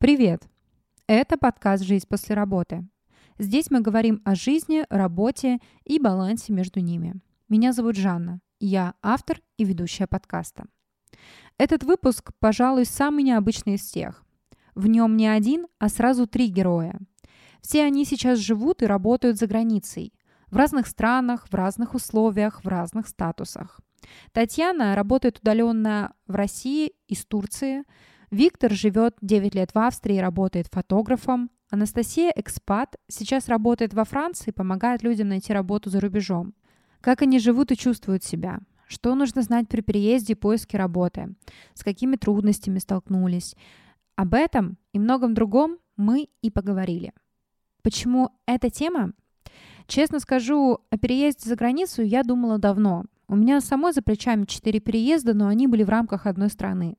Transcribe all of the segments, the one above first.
Привет! Это подкаст «Жизнь после работы». Здесь мы говорим о жизни, работе и балансе между ними. Меня зовут Жанна. Я автор и ведущая подкаста. Этот выпуск, пожалуй, самый необычный из всех. В нем не один, а сразу три героя. Все они сейчас живут и работают за границей. В разных странах, в разных условиях, в разных статусах. Татьяна работает удаленно в России из Турции – Виктор живет 9 лет в Австрии и работает фотографом. Анастасия – экспат, сейчас работает во Франции и помогает людям найти работу за рубежом. Как они живут и чувствуют себя? Что нужно знать при переезде и поиске работы? С какими трудностями столкнулись? Об этом и многом другом мы и поговорили. Почему эта тема? Честно скажу, о переезде за границу я думала давно. У меня самой за плечами 4 переезда, но они были в рамках одной страны.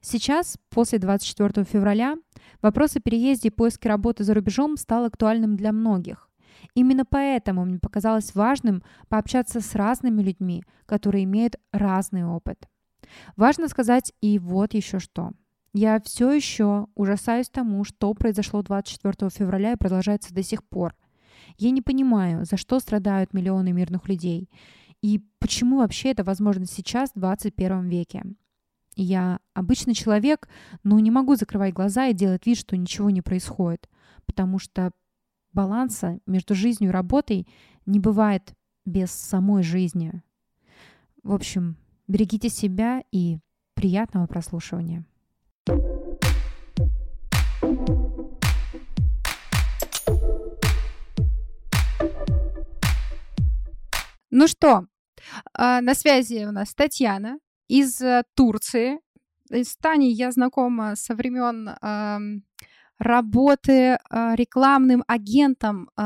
Сейчас, после 24 февраля, вопрос о переезде и поиске работы за рубежом стал актуальным для многих. Именно поэтому мне показалось важным пообщаться с разными людьми, которые имеют разный опыт. Важно сказать и вот еще что. Я все еще ужасаюсь тому, что произошло 24 февраля и продолжается до сих пор. Я не понимаю, за что страдают миллионы мирных людей и почему вообще это возможно сейчас, в 21 веке. Я обычный человек, но не могу закрывать глаза и делать вид, что ничего не происходит, потому что баланса между жизнью и работой не бывает без самой жизни. В общем, берегите себя и приятного прослушивания. Ну что, а, на связи у нас Татьяна, из э, Турции. С Таней я знакома со времен э, работы э, рекламным агентом э,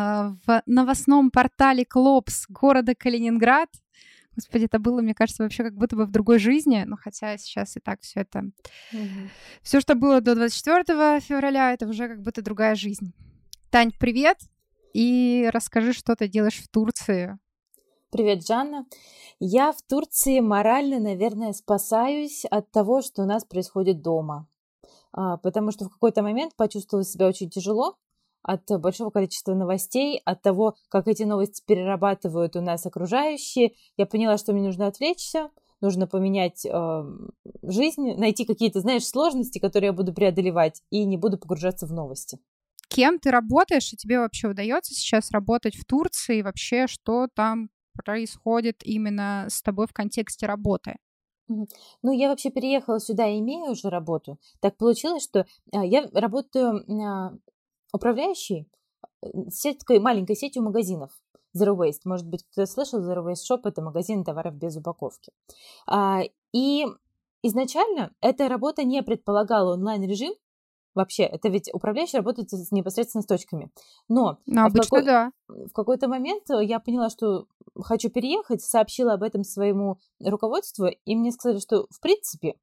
в новостном портале Клопс города Калининград. Господи, это было, мне кажется, вообще как будто бы в другой жизни, но хотя сейчас и так все это... Mm-hmm. Все, что было до 24 февраля, это уже как будто другая жизнь. Тань, привет! И расскажи, что ты делаешь в Турции. Привет, Жанна. Я в Турции морально, наверное, спасаюсь от того, что у нас происходит дома. А, потому что в какой-то момент почувствовала себя очень тяжело от большого количества новостей, от того, как эти новости перерабатывают у нас окружающие. Я поняла, что мне нужно отвлечься, нужно поменять э, жизнь, найти какие-то, знаешь, сложности, которые я буду преодолевать, и не буду погружаться в новости. Кем ты работаешь, и тебе вообще удается сейчас работать в Турции, и вообще что там происходит именно с тобой в контексте работы? Ну, я вообще переехала сюда, имея уже работу. Так получилось, что а, я работаю а, управляющей э, сеткой, маленькой сетью магазинов. Zero Waste. Может быть, кто слышал, Zero Waste Shop – это магазин товаров без упаковки. А, и изначально эта работа не предполагала онлайн-режим, Вообще, это ведь управляющий работает с, непосредственно с точками. Но ну, обычно, в, какой, да. в какой-то момент я поняла, что хочу переехать, сообщила об этом своему руководству, и мне сказали, что в принципе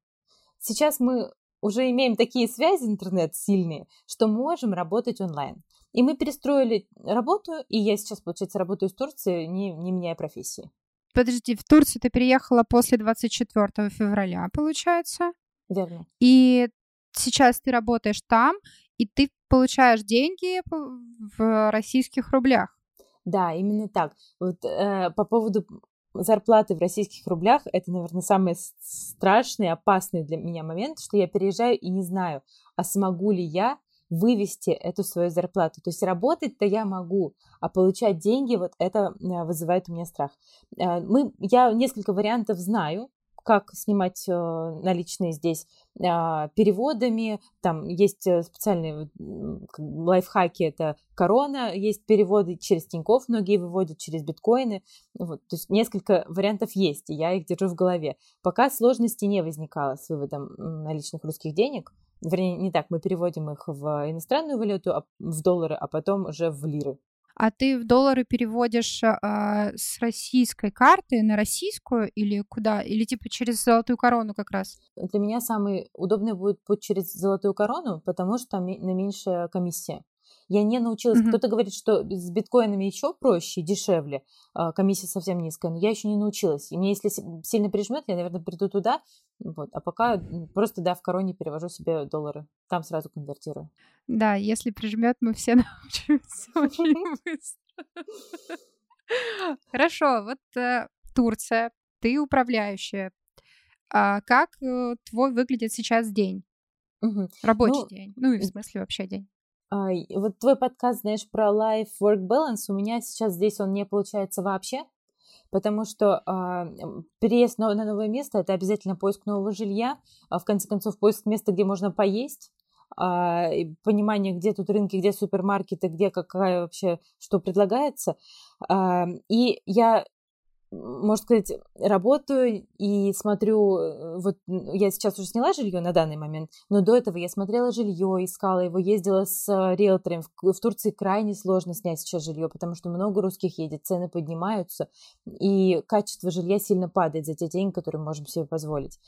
сейчас мы уже имеем такие связи интернет сильные, что можем работать онлайн. И мы перестроили работу, и я сейчас, получается, работаю в Турции, не, не меняя профессии. Подожди, в Турцию ты переехала после 24 февраля, получается? Верно. И сейчас ты работаешь там, и ты получаешь деньги в российских рублях. Да, именно так. Вот э, по поводу зарплаты в российских рублях, это, наверное, самый страшный, опасный для меня момент, что я переезжаю и не знаю, а смогу ли я вывести эту свою зарплату. То есть работать-то я могу, а получать деньги, вот это э, вызывает у меня страх. Э, мы, я несколько вариантов знаю, как снимать э, наличные здесь а, переводами. Там есть э, специальные лайфхаки, это корона, есть переводы через Тинькофф, многие выводят через биткоины. Вот, то есть несколько вариантов есть, и я их держу в голове. Пока сложности не возникало с выводом наличных русских денег. Вернее, не так, мы переводим их в иностранную валюту, а, в доллары, а потом уже в лиры а ты в доллары переводишь а, с российской карты на российскую или куда? Или типа через золотую корону как раз? Для меня самый удобный будет путь через золотую корону, потому что там на меньшая комиссия. Я не научилась. Mm-hmm. Кто-то говорит, что с биткоинами еще проще, дешевле, а, комиссия совсем низкая, но я еще не научилась. И мне, если сильно прижмет, я, наверное, приду туда. Вот. А пока просто, да, в короне перевожу себе доллары. Там сразу конвертирую. Да, если прижмет, мы все научимся очень быстро. Хорошо, вот э, Турция, ты управляющая. А как э, твой выглядит сейчас день? Угу. Рабочий ну, день. Ну и в смысле вообще день. А, вот твой подкаст, знаешь, про life-work balance, у меня сейчас здесь он не получается вообще, потому что а, переезд на, на новое место – это обязательно поиск нового жилья, а в конце концов поиск места, где можно поесть, а, понимание, где тут рынки, где супермаркеты, где какая вообще, что предлагается. А, и я можно сказать, работаю и смотрю, э, вот я сейчас уже сняла жилье на данный момент, но до этого я смотрела жилье, искала его, ездила с э, риэлтором. В, в Турции крайне сложно снять сейчас жилье, потому что много русских едет, цены поднимаются, и качество жилья сильно падает за те деньги, которые мы можем себе позволить.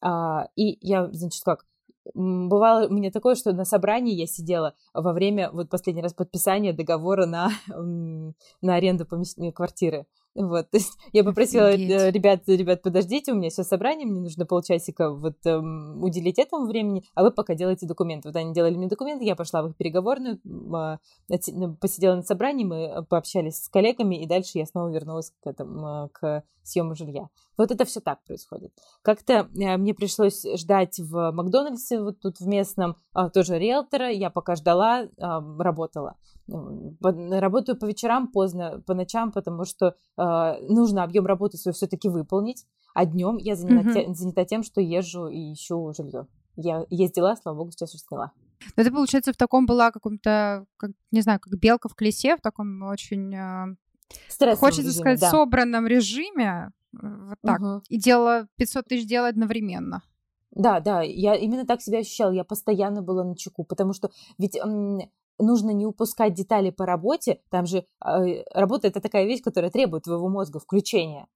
А, и я, значит, как, бывало у меня такое, что на собрании я сидела во время вот последний раз подписания договора на, на аренду квартиры. Вот, то есть я попросила э, Офигеть. ребят, ребят, подождите, у меня сейчас собрание, мне нужно полчасика вот эм, уделить этому времени, а вы пока делайте документы. Вот они делали мне документы, я пошла в их переговорную, э, посидела на собрании, мы пообщались с коллегами, и дальше я снова вернулась к этому, к съему жилья. Вот это все так происходит. Как-то э, мне пришлось ждать в Макдональдсе, вот тут в местном, э, тоже риэлтора, я пока ждала, э, работала. Работаю по вечерам поздно, по ночам, потому что э, нужно объем работы свой все-таки выполнить, а днем я занята, mm-hmm. занята тем, что езжу и ищу жилье. Я ездила, слава богу, сейчас уже сняла. Но ты, получается, в таком была каком-то, как, не знаю, как белка в колесе, в таком очень, э, хочется режиме, сказать, да. собранном режиме, э, вот так, угу. и делала 500 тысяч дел одновременно. Да, да, я именно так себя ощущала, я постоянно была на чеку, потому что ведь нужно не упускать детали по работе. Там же э, работа это такая вещь, которая требует твоего мозга включения.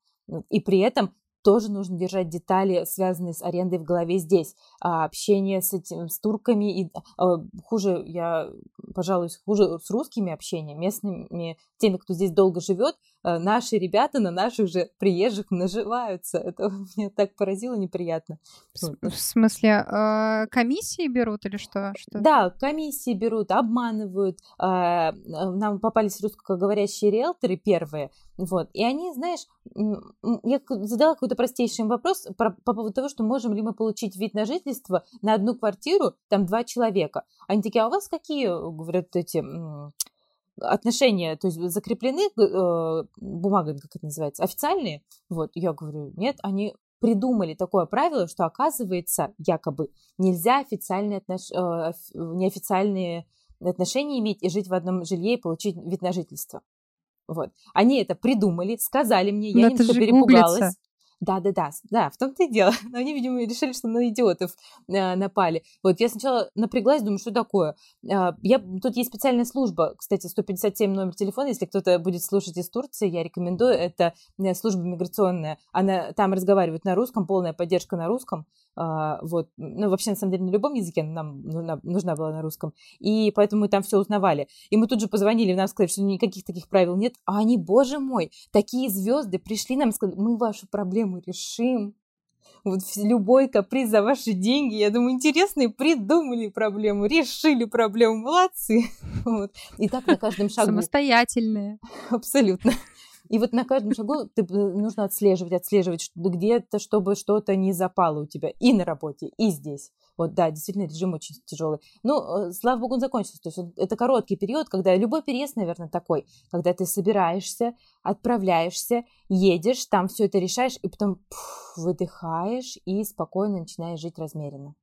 И при этом тоже нужно держать детали, связанные с арендой в голове здесь. А общение с, этим, с турками, и а, хуже, я, пожалуй, хуже с русскими общение, местными, теми, кто здесь долго живет, наши ребята на наших же приезжих наживаются. Это меня так поразило неприятно. В смысле, э, комиссии берут или что? что? Да, комиссии берут, обманывают. Э, нам попались русскоговорящие риэлторы первые, вот, и они, знаешь, я задала какой-то простейший вопрос про, по поводу того, что можем ли мы получить вид на жительство на одну квартиру, там два человека. Они такие, а у вас какие, говорят, эти отношения, то есть закреплены э, бумагами, как это называется, официальные? Вот, я говорю, нет, они придумали такое правило, что оказывается, якобы, нельзя официальные отнош... э, неофициальные отношения иметь и жить в одном жилье и получить вид на жительство. Вот. Они это придумали, сказали мне, я немножко перепугалась. Гуглится. Да, в том-то и дело. Но они, видимо, решили, что на идиотов э, напали. Вот я сначала напряглась, думаю, что такое. Э, я, тут есть специальная служба, кстати, 157 номер телефона, если кто-то будет слушать из Турции, я рекомендую, это э, служба миграционная. Она там разговаривает на русском, полная поддержка на русском. Э, вот, ну, вообще, на самом деле, на любом языке нам нужна, была на русском. И поэтому мы там все узнавали. И мы тут же позвонили, нам сказали, что никаких таких правил нет. А они, боже мой, такие звезды пришли нам сказали, мы вашу проблему проблему решим. Вот любой каприз за ваши деньги. Я думаю, интересные придумали проблему, решили проблему. Молодцы. Вот. И так на каждом шагу. Самостоятельные. Абсолютно. И вот на каждом шагу ты, э, нужно отслеживать, отслеживать где-то, чтобы что-то не запало у тебя и на работе, и здесь. Вот, да, действительно, режим очень тяжелый. Ну, э, слава богу, он закончился. То есть это короткий период, когда любой переезд, наверное, такой, когда ты собираешься, отправляешься, едешь, там все это решаешь, и потом пфф, выдыхаешь и спокойно начинаешь жить размеренно.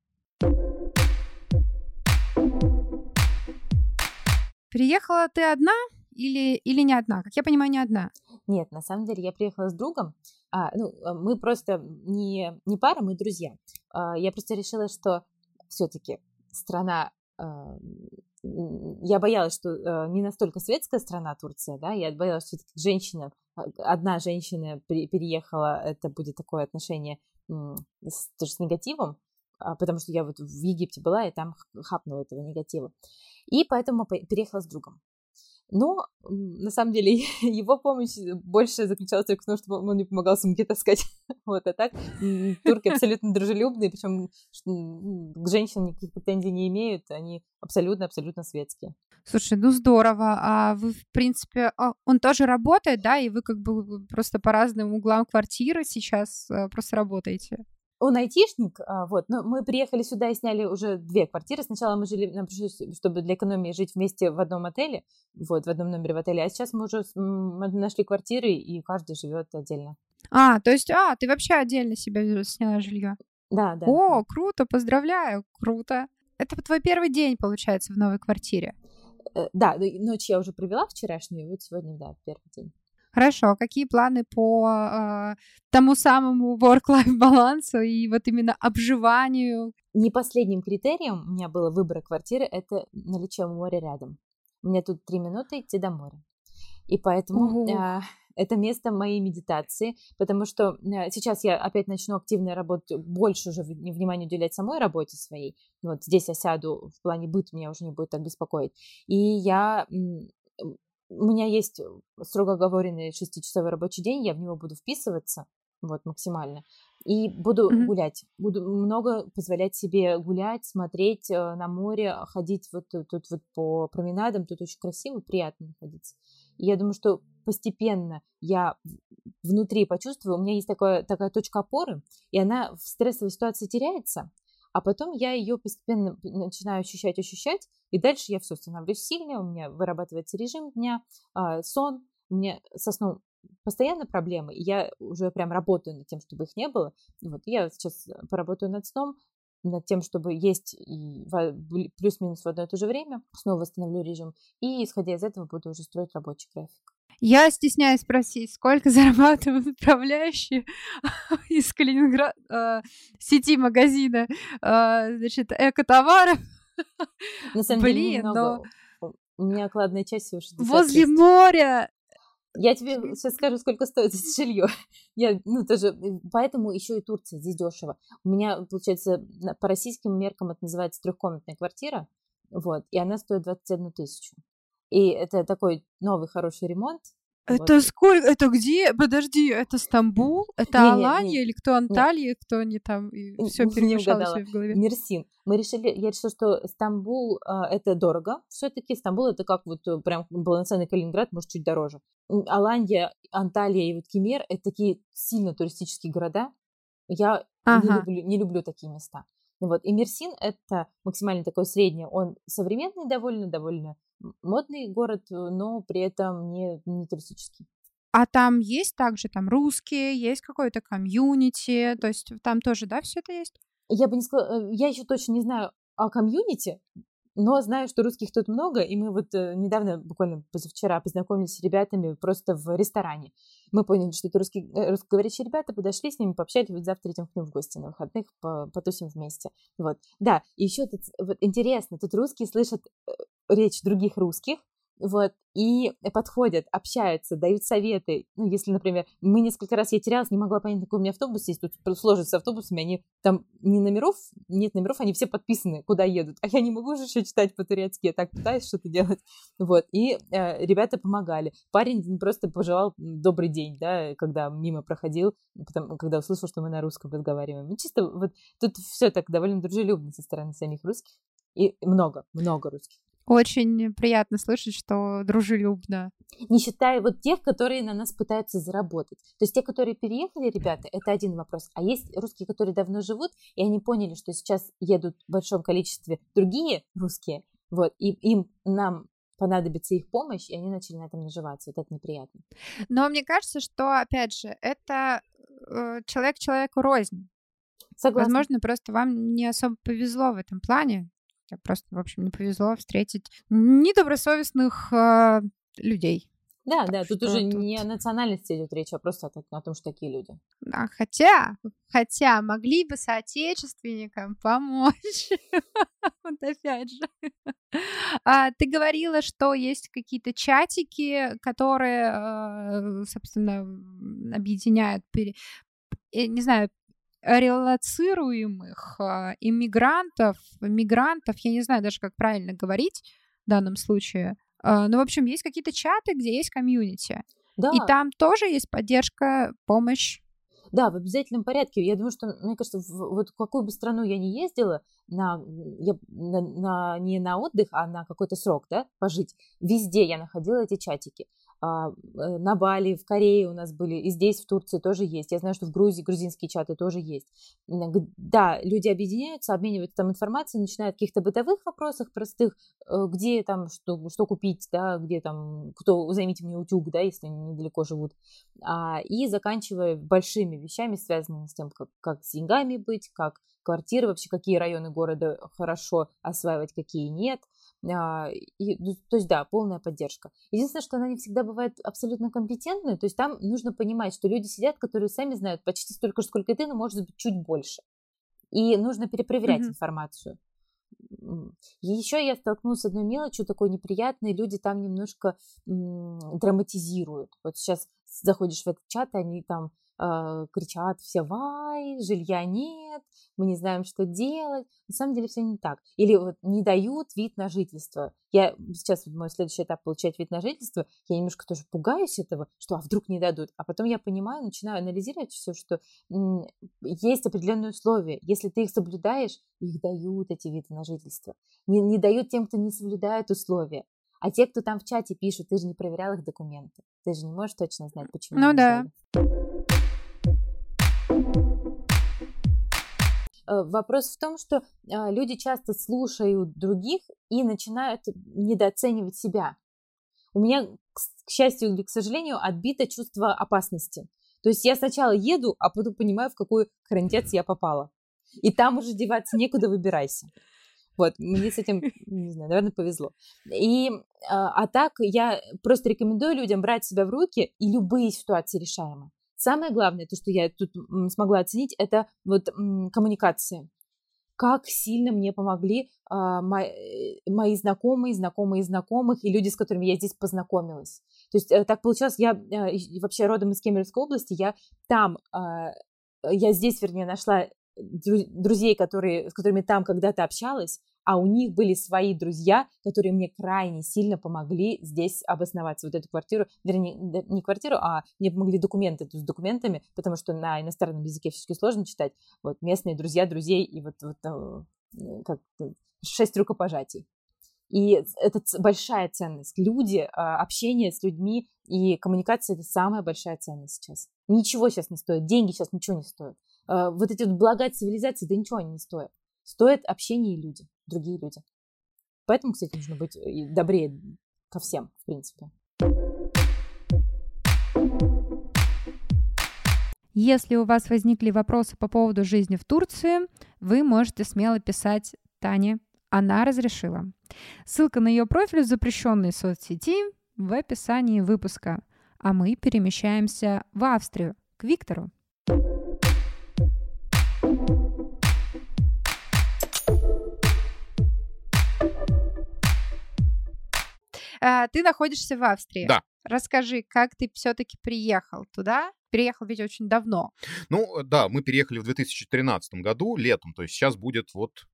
Приехала ты одна или, или не одна? Как я понимаю, не одна. Нет, на самом деле я приехала с другом. А, ну, э, мы просто не, не пара, мы друзья. А, я просто решила, что все-таки страна а, я боялась, что э, не настолько светская страна Турция, да, я боялась, что женщина, а, одна женщина переехала, это будет такое отношение с, тоже с негативом, а, потому что я вот в Египте была и там хапнула этого негатива. И поэтому переехала с другом. Но, на самом деле, его помощь больше заключалась только в том, что он мне помогал сумки таскать. вот, а так турки абсолютно дружелюбные, причем к женщинам никаких претензий не имеют, они абсолютно-абсолютно светские. Слушай, ну здорово. А вы, в принципе, а, он тоже работает, да, и вы как бы просто по разным углам квартиры сейчас э, просто работаете? Он айтишник, а, вот, но мы приехали сюда и сняли уже две квартиры. Сначала мы жили, нам пришлось, чтобы для экономии жить вместе в одном отеле, вот, в одном номере в отеле, а сейчас мы уже нашли квартиры, и каждый живет отдельно. А, то есть, а, ты вообще отдельно себе сняла жилье? Да, да. О, круто, поздравляю, круто. Это твой первый день, получается, в новой квартире? Э, да, ночь я уже провела вчерашнюю, вот сегодня, да, первый день. Хорошо, а какие планы по э, тому самому work-life балансу и вот именно обживанию? Не последним критерием у меня было выбора квартиры — это наличие моря рядом. У меня тут три минуты идти до моря. И поэтому э, это место моей медитации, потому что э, сейчас я опять начну активно работать, больше уже внимания уделять самой работе своей. Вот здесь я сяду, в плане быт меня уже не будет так беспокоить. И я у меня есть строго оговоренный шестичасовой рабочий день, я в него буду вписываться, вот, максимально. И буду mm-hmm. гулять. Буду много позволять себе гулять, смотреть э, на море, ходить вот тут вот по променадам. Тут очень красиво, приятно находиться. И я думаю, что постепенно я внутри почувствую, у меня есть такое, такая точка опоры, и она в стрессовой ситуации теряется, а потом я ее постепенно начинаю ощущать, ощущать, и дальше я все становлюсь сильнее, у меня вырабатывается режим дня, а, сон, меня со сном постоянно проблемы, и я уже прям работаю над тем, чтобы их не было. Вот я сейчас поработаю над сном, над тем, чтобы есть и плюс-минус в одно и то же время, снова восстановлю режим, и исходя из этого буду уже строить рабочий график. Я стесняюсь спросить, сколько зарабатывают управляющие из Калининграда, э, сети магазина, э, значит, экотоваров. На самом Блин, деле, немного. но... У меня окладная часть 60 Возле моря! Я тебе сейчас скажу, сколько стоит это жилье. Я, ну, тоже, поэтому еще и Турция здесь дешево. У меня, получается, по российским меркам это называется трехкомнатная квартира, вот, и она стоит 21 тысячу. И это такой новый хороший ремонт. Это вот. сколько? Это где? Подожди, это Стамбул? Это не, Алания? Не, не, или кто Анталия? Не. Кто они там? Все перемешалось в голове. Мерсин. Мы решили, я решила, что Стамбул а, это дорого. Все-таки Стамбул это как вот э, прям полноценный Калининград, может чуть дороже. Алания, Анталия и вот Кемер это такие сильно туристические города. Я ага. не, люблю, не люблю такие места. Вот. И Мерсин это максимально такое среднее. Он современный довольно, довольно модный город, э, но при этом не, не туристический. А там есть также там русские, есть какое-то комьюнити, то есть там тоже, да, все это есть? Я бы не сказала, э, я еще точно не знаю о комьюнити, но знаю, что русских тут много, и мы вот э, недавно, буквально позавчера, познакомились с ребятами просто в ресторане. Мы поняли, что это русские, русскоговорящие ребята, подошли с ними, пообщались, вот завтра идем к ним в гости на выходных, потусим вместе. Вот. Да, и еще тут вот интересно, тут русские слышат речь других русских, вот, и подходят, общаются, дают советы. Ну, если, например, мы несколько раз я терялась, не могла понять, какой у меня автобус есть, тут сложится с автобусами, они там не номеров, нет номеров, они все подписаны, куда едут, а я не могу же еще читать по-турецки, я так пытаюсь что-то делать, вот, и э, ребята помогали. Парень просто пожелал добрый день, да, когда мимо проходил, потом, когда услышал, что мы на русском разговариваем. Ну, чисто вот тут все так довольно дружелюбно со стороны самих русских, и много, много русских. Очень приятно слышать, что дружелюбно. Не считая вот тех, которые на нас пытаются заработать. То есть те, которые переехали, ребята, это один вопрос. А есть русские, которые давно живут, и они поняли, что сейчас едут в большом количестве другие русские, вот, и им, нам понадобится их помощь, и они начали на этом наживаться. Вот это неприятно. Но мне кажется, что, опять же, это э, человек человеку рознь. Согласна. Возможно, просто вам не особо повезло в этом плане. Просто, в общем, не повезло встретить недобросовестных э, людей. Да, так да, тут уже тут... не о национальности идет речь, а просто о, о том, что такие люди. Да, хотя, хотя могли бы соотечественникам помочь. вот опять же. а, ты говорила, что есть какие-то чатики, которые, э, собственно, объединяют, пере... не знаю, релацируемых а, иммигрантов, мигрантов, я не знаю даже, как правильно говорить в данном случае. А, но, в общем, есть какие-то чаты, где есть комьюнити. Да. И там тоже есть поддержка, помощь. Да, в обязательном порядке. Я думаю, что, мне кажется, в, вот в какую бы страну я ни ездила, на, я, на, на, не на отдых, а на какой-то срок, да, пожить, везде я находила эти чатики. А, э, на Бали, в Корее у нас были, и здесь, в Турции тоже есть. Я знаю, что в Грузии грузинские чаты тоже есть. Да, люди объединяются, обмениваются там информацией, начинают о каких-то бытовых вопросах простых, э, где там, что, что купить, да, где там, кто, займите мне утюг, да, если они недалеко живут, а, и заканчивая большими вещами, связанными с тем, как, как с деньгами быть, как квартиры, вообще какие районы города хорошо осваивать, какие нет. А, и, ну, то есть, да, полная поддержка. Единственное, что она не всегда бывает абсолютно компетентной, то есть там нужно понимать, что люди сидят, которые сами знают почти столько же, сколько и ты, но, может быть, чуть больше. И нужно перепроверять mm-hmm. информацию. И еще я столкнулась с одной мелочью такой неприятной. Люди там немножко м- драматизируют. Вот сейчас заходишь в этот чат, и они там кричат все «Вай!», «Жилья нет!», «Мы не знаем, что делать!». На самом деле все не так. Или вот не дают вид на жительство. Я сейчас, мой следующий этап получать вид на жительство, я немножко тоже пугаюсь этого, что а вдруг не дадут. А потом я понимаю, начинаю анализировать все, что есть определенные условия. Если ты их соблюдаешь, их дают, эти виды на жительство. Не, не дают тем, кто не соблюдает условия. А те, кто там в чате пишут, ты же не проверял их документы. Ты же не можешь точно знать, почему. Ну да. Взяли. Вопрос в том, что а, люди часто слушают других и начинают недооценивать себя. У меня, к счастью или к сожалению, отбито чувство опасности. То есть я сначала еду, а потом понимаю, в какой хранитец я попала. И там уже деваться некуда, выбирайся. Вот, мне с этим, не знаю, наверное, повезло. И, а, а так я просто рекомендую людям брать себя в руки, и любые ситуации решаемы. Самое главное, то, что я тут смогла оценить, это вот коммуникация. Как сильно мне помогли а, мои, мои знакомые, знакомые знакомых и люди, с которыми я здесь познакомилась. То есть э, так получилось, я э, вообще родом из Кемеровской области, я там, а, я здесь, вернее, нашла друзей, которые, с которыми там когда-то общалась, а у них были свои друзья, которые мне крайне сильно помогли здесь обосноваться, вот эту квартиру, вернее, не квартиру, а мне помогли документы с документами, потому что на иностранном языке все-таки сложно читать, вот, местные друзья друзей и вот, вот э, как шесть рукопожатий. И это большая ценность. Люди, а, общение с людьми и коммуникация – это самая большая ценность сейчас. Ничего сейчас не стоит, деньги сейчас ничего не стоят. А, вот эти вот блага цивилизации, да ничего они не стоят. Стоят общение и люди, другие люди. Поэтому, кстати, нужно быть э, добрее ко всем, в принципе. Если у вас возникли вопросы по поводу жизни в Турции, вы можете смело писать Тане. Она разрешила. Ссылка на ее профиль в запрещенной соцсети в описании выпуска. А мы перемещаемся в Австрию, к Виктору. А, ты находишься в Австрии. Да. Расскажи, как ты все-таки приехал туда? Переехал ведь очень давно. Ну, да, мы переехали в 2013 году, летом, то есть сейчас будет вот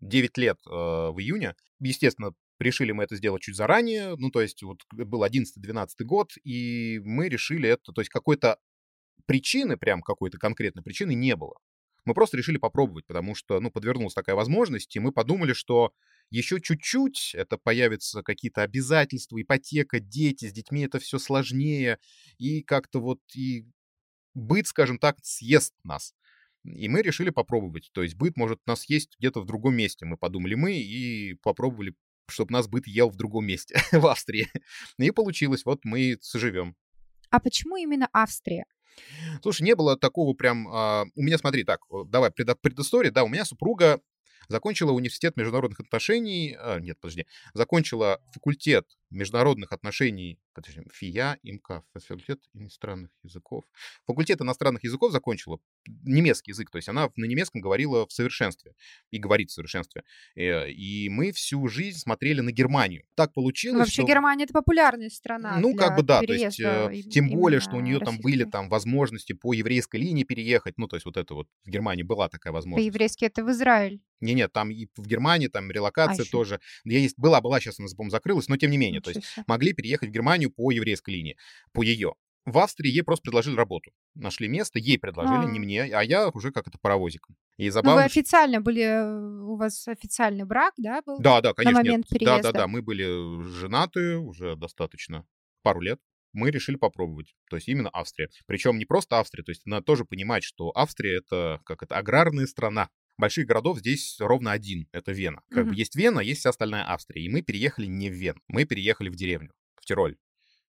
9 лет э, в июне. Естественно, решили мы это сделать чуть заранее, ну, то есть вот был 11-12 год, и мы решили это, то есть какой-то причины, прям какой-то конкретной причины не было. Мы просто решили попробовать, потому что, ну, подвернулась такая возможность, и мы подумали, что еще чуть-чуть это появятся какие-то обязательства, ипотека, дети, с детьми это все сложнее, и как-то вот и быт, скажем так, съест нас. И мы решили попробовать. То есть быт может нас есть где-то в другом месте. Мы подумали мы и попробовали, чтобы нас быт ел в другом месте, в Австрии. И получилось. Вот мы соживем. А почему именно Австрия? Слушай, не было такого прям... А, у меня, смотри, так, давай, пред, предыстория. Да, у меня супруга закончила университет международных отношений, а, нет, подожди, закончила факультет международных отношений подожди, ФИЯ, ИМКА, факультет иностранных языков. Факультет иностранных языков закончила немецкий язык, то есть она на немецком говорила в совершенстве и говорит в совершенстве. Э, и мы всю жизнь смотрели на Германию. Так получилось, Вообще что... Германия это популярная страна. Ну, как бы да, то есть, э, тем более, что у нее там были российской. там возможности по еврейской линии переехать, ну, то есть вот это вот в Германии была такая возможность. По-еврейски это в Израиль. Не-нет, там и в Германии, там релокация ещё. тоже. Я есть, была, была, сейчас она, по-моему, закрылась, но тем не менее, то есть могли переехать в Германию по еврейской линии, по ее. В Австрии ей просто предложили работу. Нашли место, ей предложили, не А. мне, а я уже как это паровозиком. И Ну, вы забавно, официально были, э, у вас официальный брак, да, был? Да, да, конечно, момент нет. Да, да, переезда. да, мы были женаты уже достаточно пару лет. Мы решили попробовать. То есть именно Австрия. Причем не просто Австрия, то есть надо тоже понимать, что Австрия это как это аграрная страна. Больших городов здесь ровно один, это Вена. Как бы Мгм. есть Вена, есть вся остальная Австрия. И мы переехали не в Вену, мы переехали в деревню, в Тироль.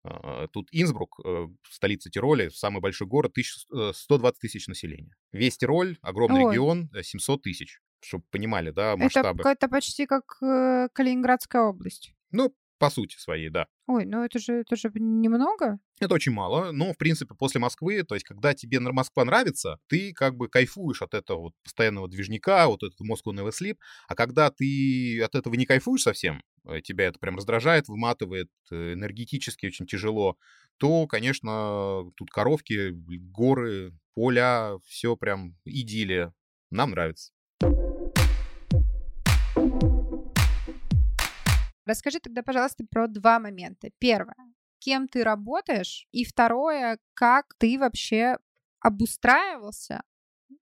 А, Тут Инсбрук, э, столица Тироля, самый большой город, 1000, э, 120 тысяч населения. Весь Тироль, огромный Ой. регион, э, 700 тысяч. Чтобы понимали, да, Это масштабы. какая-то почти как э, Калининградская область. Ну, по сути своей, да. Ой, ну это же, это же немного. Это очень мало, но, в принципе, после Москвы, то есть, когда тебе Москва нравится, ты как бы кайфуешь от этого вот постоянного движника, вот этого Moscow Never Sleep, а когда ты от этого не кайфуешь совсем, э, тебя это прям раздражает, выматывает, э, энергетически очень тяжело, то, конечно, тут коровки, горы, поля, все прям идиллия. Нам нравится. Расскажи тогда, пожалуйста, про два момента. Первое, кем ты работаешь, и второе, как ты вообще обустраивался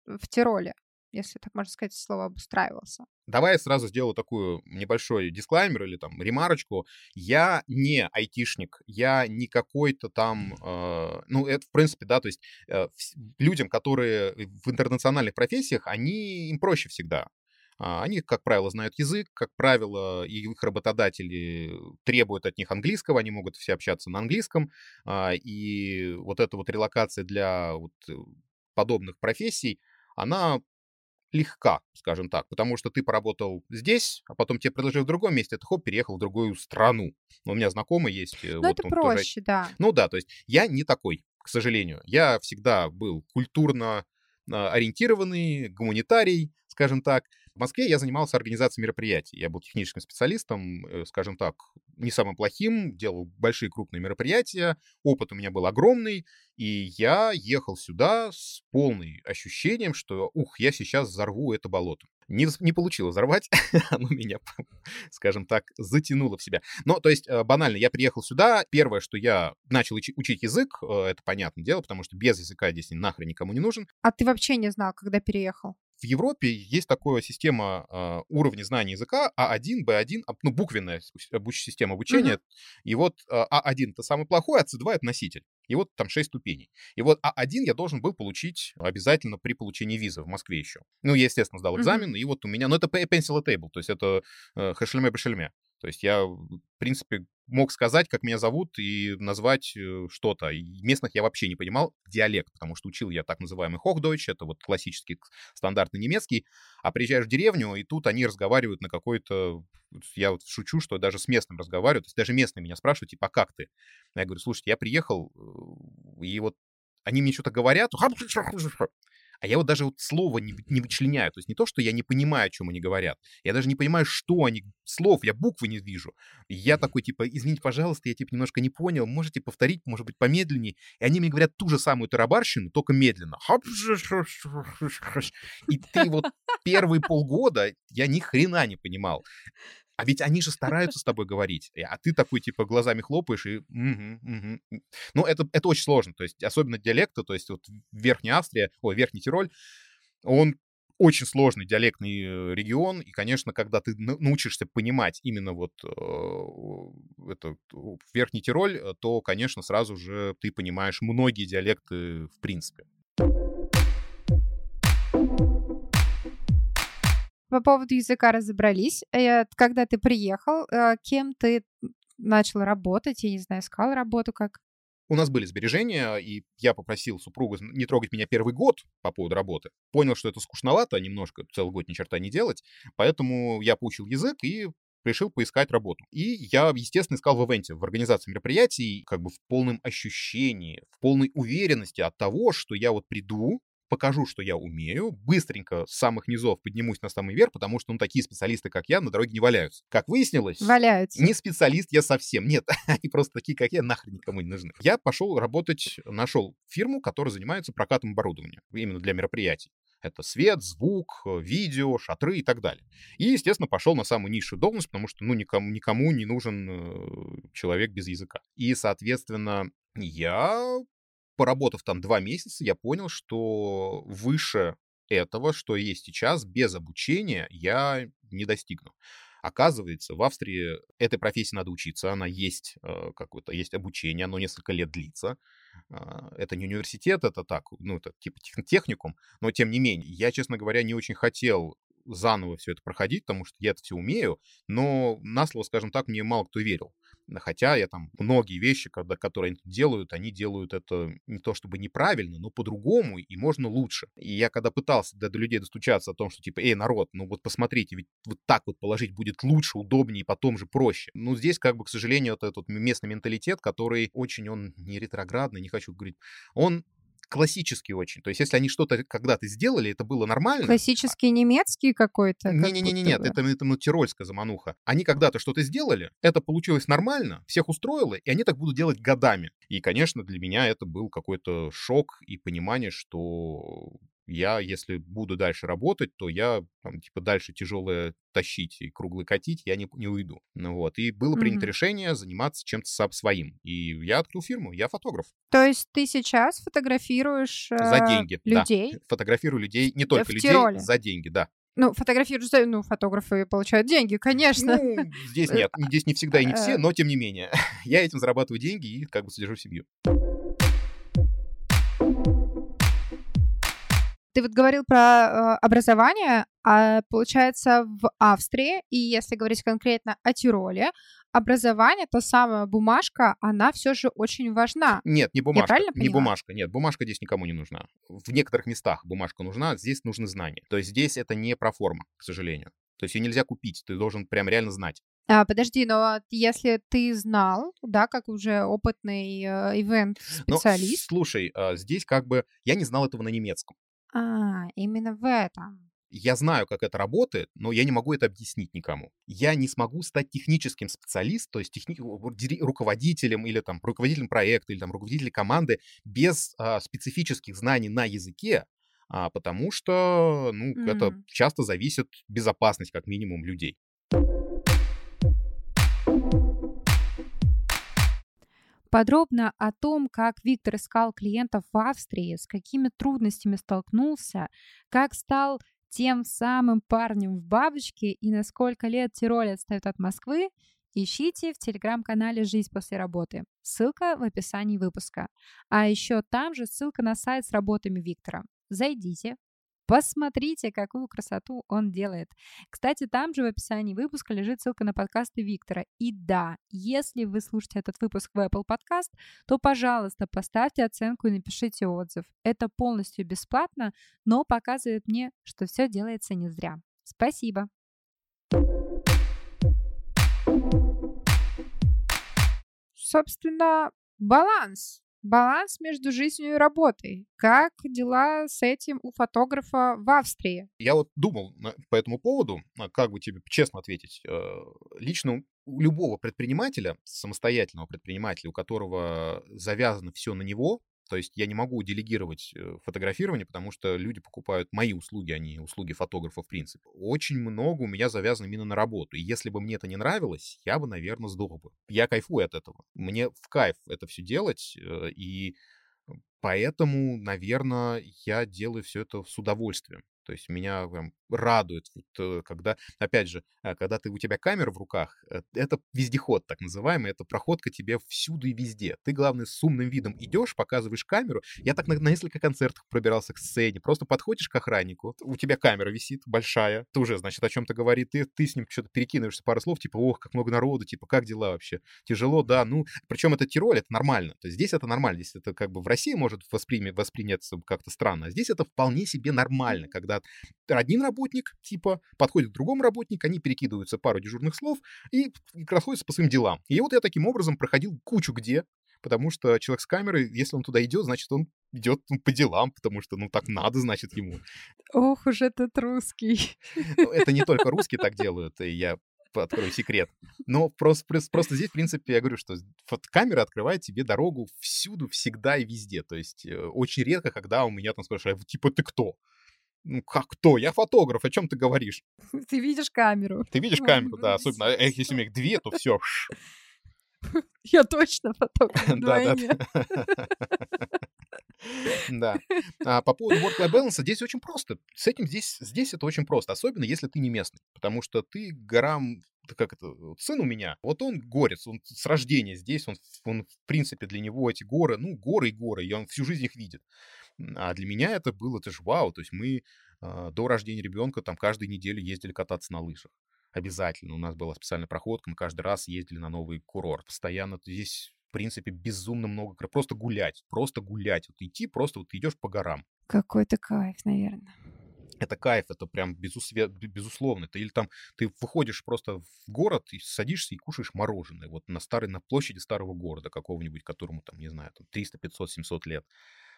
в Тироле, если так можно сказать слово обустраивался. Давай я сразу сделаю такую небольшой дисклаймер или там ремарочку. Я не айтишник, я не какой-то там, э, ну, это в принципе, да, то есть э, людям, которые в интернациональных профессиях, они, им проще всегда. А, Они, как правило, знают язык, как правило, и их работодатели требуют от них английского, они могут все общаться на английском, а, и вот эта вот релокация для вот э, подобных профессий, она легка, скажем так, потому что ты поработал здесь, а потом тебе предложили в другом месте, ты хоп, переехал в другую страну. У меня знакомый есть. э, Ну, вот это он тоже проще, да. ну да, то есть я не такой, к сожалению. Я всегда был культурно а, ориентированный, гуманитарий, скажем так. В Москве я занимался организацией мероприятий. Я был техническим специалистом, э, скажем так, не самым плохим, делал большие крупные мероприятия. Опыт у меня был огромный, и я ехал сюда с полным ощущением, что, ух, я сейчас взорву это болото. Не, не получилось взорвать, оно меня, скажем так, затянуло в себя. Но, то есть, э, банально, я приехал сюда, первое, что я начал учи- учить язык, э, это понятное дело, потому что без языка здесь нахрен никому не нужен. А ты вообще не знал, когда переехал? В Европе есть такая система э, уровня знания языка А1, Б1, а, ну, буквенная обуч- система обучения. И вот э, А1 это самый плохой, а С2 это носитель. И вот там 6 ступеней. И вот А1 я должен был получить обязательно при получении визы в Москве еще. Ну, я, естественно, сдал экзамен, и вот у меня, ну, это pencil table, то есть это э, хэшельме-бешельме. То есть я, в принципе, мог сказать, как меня зовут, и назвать э, что-то. Местных я вообще не понимал диалект, потому что учил я так называемый Hochdeutsch, это вот классический стандартный немецкий, а приезжаешь в деревню, и тут они разговаривают на какой-то... Я вот шучу, что даже с местным разговариваю, то есть даже местные меня спрашивают, типа, а как ты? Я говорю, слушайте, я приехал, э, и вот они мне что-то говорят, а я вот даже вот слово не, не вычленяю. То есть не то, что я не понимаю, о чем они говорят. Я даже не понимаю, что они... Слов, я буквы не вижу. И я такой, типа, извините, пожалуйста, я, типа, немножко не понял. Можете повторить, может быть, помедленнее? И они мне говорят ту же самую тарабарщину, только медленно. И ты вот первые полгода я ни хрена не понимал. А ведь они же стараются с тобой говорить, а ты такой, типа, глазами хлопаешь и... мгм, мгм. Ну, это, это очень сложно, то есть, особенно диалекты, то есть, вот Верхняя Австрия, ой, Верхний Тироль, он очень сложный диалектный э, регион, и, конечно, когда ты на- научишься понимать именно вот э, это, Верхний Тироль, э, то, конечно, сразу же ты понимаешь многие диалекты в принципе. По поводу языка разобрались. Э, Когда ты приехал, э, кем ты начал работать? Я не знаю, искал работу как? У нас были сбережения, и я попросил супругу не трогать меня первый год по поводу работы. Понял, что это скучновато немножко, целый год ни черта не делать, поэтому я поучил язык и решил поискать работу. И я, естественно, искал в ивенте, в организации мероприятий, как бы в полном ощущении, в полной уверенности от того, что я вот приду, покажу, что я умею, быстренько с самых низов поднимусь на самый верх, потому что, ну, такие специалисты, как я, на дороге не валяются. Как выяснилось... Валяются. Не специалист я совсем, нет. Они просто такие, как я, нахрен никому не нужны. Я пошел работать, нашел фирму, которая занимается прокатом оборудования, именно для мероприятий. Это свет, звук, видео, шатры и так далее. И, естественно, пошел на самую низшую должность, потому что, ну, никому, никому не нужен э, человек без языка. И, соответственно, я поработав там два месяца, я понял, что выше этого, что есть сейчас, без обучения я не достигну. Оказывается, в Австрии этой профессии надо учиться, она есть э, какое-то, есть обучение, оно несколько лет длится. Э, это не университет, это так, ну, это типа техникум, но тем не менее, я, честно говоря, не очень хотел заново все это проходить, потому что я это все умею, но на слово, скажем так, мне мало кто верил. Хотя я там многие вещи, когда, которые они делают, они делают это не то чтобы неправильно, но по-другому, и можно лучше. И я когда пытался до, до людей достучаться о том, что типа, эй, народ, ну вот посмотрите, ведь вот так вот положить будет лучше, удобнее потом же проще. Ну здесь как бы, к сожалению, вот этот местный менталитет, который очень, он не ретроградный, не хочу говорить, он классический очень. То есть, если они что-то когда-то сделали, это было нормально. Классический немецкий какой-то? Не-не-не, нет, это, это ну, тирольская замануха. Они когда-то что-то сделали, это получилось нормально, всех устроило, и они так будут делать годами. И, конечно, для меня это был какой-то шок и понимание, что я, если буду дальше работать, то я, там, типа, дальше тяжелое тащить и круглый катить я не, не уйду. Ну вот, и было принято mm-hmm. решение заниматься чем-то своим. И я открыл фирму, я фотограф. То есть ты сейчас фотографируешь э, За деньги, людей? Да. Фотографирую людей, не только в людей, Тироле. за деньги, да. Ну, фотографируешь, ну, фотографы получают деньги, конечно. Ну, здесь нет, здесь не всегда и не все, но тем не менее. Я этим зарабатываю деньги и как бы содержу семью. Ты вот говорил про э, образование, а получается в Австрии, и если говорить конкретно о Тироле, образование, та самая бумажка, она все же очень важна. Нет, не бумажка. Я правильно не бумажка, нет, бумажка здесь никому не нужна. В некоторых местах бумажка нужна, здесь нужны знания. То есть здесь это не про форму, к сожалению. То есть ее нельзя купить, ты должен прям реально знать. А, подожди, но если ты знал, да, как уже опытный э, ивент-специалист... Ну, слушай, э, здесь как бы я не знал этого на немецком. А, именно в этом. Я знаю, как это работает, но я не могу это объяснить никому. Я не смогу стать техническим специалистом, то есть техни... руководителем или там руководителем проекта или там руководителем команды без а, специфических знаний на языке, а, потому что, ну, mm. это часто зависит безопасность как минимум людей. Подробно о том, как Виктор искал клиентов в Австрии, с какими трудностями столкнулся, как стал тем самым парнем в бабочке и на сколько лет Тироль отстает от Москвы, ищите в телеграм-канале «Жизнь после работы». Ссылка в описании выпуска. А еще там же ссылка на сайт с работами Виктора. Зайдите, Посмотрите, какую красоту он делает. Кстати, там же в описании выпуска лежит ссылка на подкасты Виктора. И да, если вы слушаете этот выпуск в Apple Podcast, то, пожалуйста, поставьте оценку и напишите отзыв. Это полностью бесплатно, но показывает мне, что все делается не зря. Спасибо. Собственно, баланс Баланс между жизнью и работой. Как дела с этим у фотографа в Австрии? Я вот думал по этому поводу, а, как бы тебе честно ответить. Э, лично у любого предпринимателя, самостоятельного предпринимателя, у которого завязано все на него, то есть я не могу делегировать э, фотографирование, потому что люди покупают мои услуги, а не услуги фотографа в принципе. Очень много у меня завязано именно на работу. И если бы мне это не нравилось, я бы, наверное, сдох бы. Я кайфую от этого. Мне в кайф это все делать. Э, и поэтому, наверное, я делаю все это с удовольствием. То есть меня прям радует, вот, э, когда, опять же, а, когда ты, у тебя камера в руках, э, это вездеход так называемый, это проходка тебе всюду и везде. Ты, главное, с умным видом идешь, показываешь камеру. Я так на, на несколько концертах пробирался к сцене. Просто подходишь к охраннику, у тебя камера висит большая, ты уже, значит, о чем-то говорит, ты, ты с ним что-то перекидываешься пару слов, типа, ох, как много народу, типа, как дела вообще? Тяжело, да, ну, причем это Тироль, это нормально. То есть здесь это нормально, здесь это как бы в России может воспринять, восприняться как-то странно, а здесь это вполне себе нормально, когда одним работник, типа, подходит к другому работнику, они перекидываются пару дежурных слов и, расходятся по своим делам. И вот я таким образом проходил кучу где, потому что человек с камерой, если он туда идет, значит, он идет ну, по делам, потому что, ну, так надо, значит, ему. Ох уж этот русский. Ну, это не только русские так делают, и я открою секрет. Но просто, просто здесь, в принципе, я говорю, что камера открывает тебе дорогу всюду, всегда и везде. То есть э, очень редко, когда у меня там спрашивают, типа, ты кто? Ну, как кто? Я фотограф, о чем ты говоришь? Ты видишь камеру. Ты видишь камеру, да, особенно. Э, если у меня их две, то все. Я точно фотограф Да, да. Да. А по поводу work-life balance здесь очень просто. С этим здесь, здесь это очень просто, особенно если ты не местный, потому что ты горам как это, вот сын у меня, вот он горец, он с рождения здесь, он, он в принципе для него эти горы, ну, горы и горы, и он всю жизнь их видит. А для меня это было, это же вау, то есть мы э, до рождения ребенка там каждую неделю ездили кататься на лыжах. Обязательно. У нас была специальная проходка, мы каждый раз ездили на новый курорт. Постоянно здесь принципе, безумно много. Просто гулять, просто гулять. Вот идти, просто вот идешь по горам. Какой-то кайф, наверное. Это кайф, это прям безусве... безусловно. Ты, или там ты выходишь просто в город и садишься и кушаешь мороженое. Вот на старой, на площади старого города какого-нибудь, которому там, не знаю, там 300, 500, 700 лет.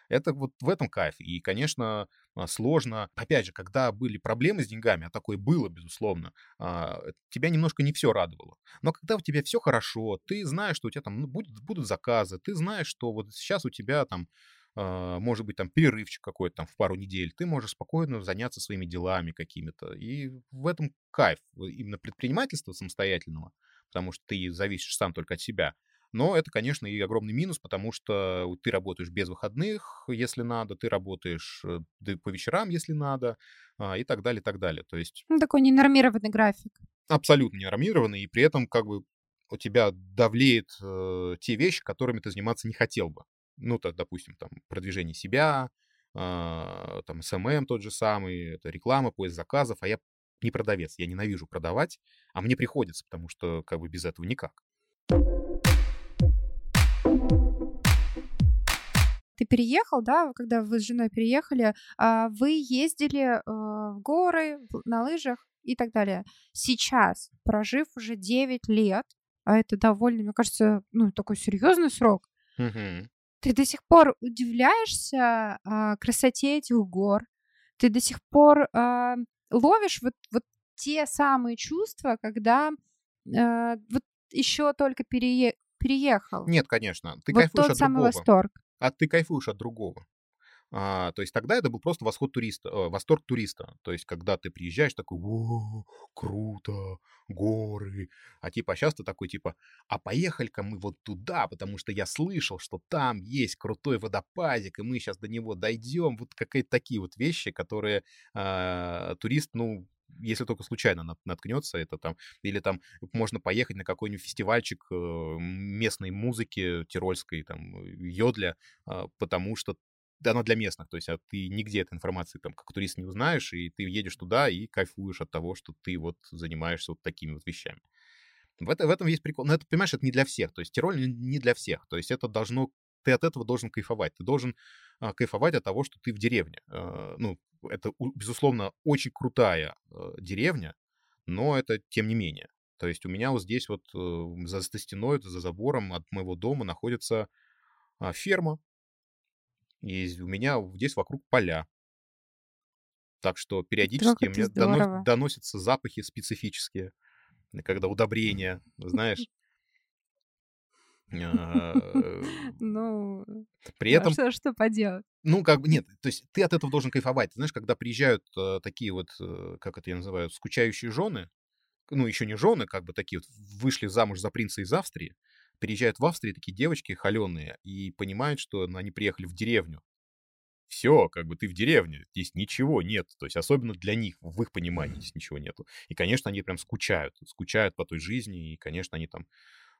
Это вот в этом кайф. И, конечно, а, сложно. Опять же, когда были проблемы с деньгами, а такое было, безусловно, а, тебя немножко не все радовало. Но когда у тебя все хорошо, ты знаешь, что у тебя там ну, будет, будут заказы, ты знаешь, что вот сейчас у тебя там а, может быть, там перерывчик какой-то там в пару недель, ты можешь спокойно заняться своими делами какими-то. И в этом кайф именно предпринимательства самостоятельного, потому что ты зависишь сам только от себя. Но это, конечно, и огромный минус, потому что ты работаешь без выходных, если надо, ты работаешь э, по вечерам, если надо, а, и так далее, и так далее. То есть... Ну, такой ненормированный график. Абсолютно ненормированный, и при этом как бы у тебя давлеет э, те вещи, которыми ты заниматься не хотел бы. Ну, то, допустим, там, продвижение себя, э, там, SMM тот же самый, это реклама, поиск заказов, а я не продавец, я ненавижу продавать, а мне приходится, потому что как бы без этого никак. Ты переехал, да, когда вы с женой переехали, а, вы ездили а, в горы, на лыжах и так далее. Сейчас, прожив уже 9 лет, а это довольно, мне кажется, ну, такой серьезный срок, угу. ты до сих пор удивляешься а, красоте этих гор, ты до сих пор ловишь вот, вот те самые чувства, когда вот еще только перее, переехал. Нет, конечно. Ты вот кайфуешь тот от самый другого. восторг а ты кайфуешь от другого. А, то есть тогда это был просто восход туриста, э, восторг туриста. То есть когда ты приезжаешь такой, о, круто, горы. А типа сейчас ты такой типа, а поехали-ка мы вот туда, потому что я слышал, что там есть крутой водопадик, и мы сейчас до него дойдем. Вот какие-то такие вот вещи, которые э, турист, ну, если только случайно наткнется, это там, или там можно поехать на какой-нибудь фестивальчик э, местной музыки тирольской, там, йодля, а, потому что она для местных, то есть а ты нигде этой информации там как турист не узнаешь, и ты едешь туда и кайфуешь от того, что ты вот занимаешься вот такими вот вещами. В, это, в этом есть прикол. Но это, понимаешь, это не для всех. То есть Тироль не для всех. То есть это должно... Ты от этого должен кайфовать. Ты должен а, кайфовать от того, что ты в деревне. А, ну, это, безусловно, очень крутая а, деревня, но это тем не менее. То есть у меня вот здесь вот э, за, за стеной, за забором от моего дома находится а, ферма. И у меня здесь вокруг поля. Так что периодически мне донос, доносятся запахи специфические, когда удобрения, знаешь. А, ну, при этом... Что, что поделать? Ну, как бы, нет, то есть ты от этого должен кайфовать. Ты знаешь, когда приезжают э, такие вот, э, как это я называю, скучающие жены, ну, еще не жены, как бы такие вот, вышли замуж за принца из Австрии, приезжают в Австрию такие девочки холеные и понимают, что они приехали в деревню. Все, как бы ты в деревне, здесь ничего нет. То есть особенно для них, в их понимании здесь ничего нету. И, конечно, они прям скучают, скучают по той жизни, и, конечно, они там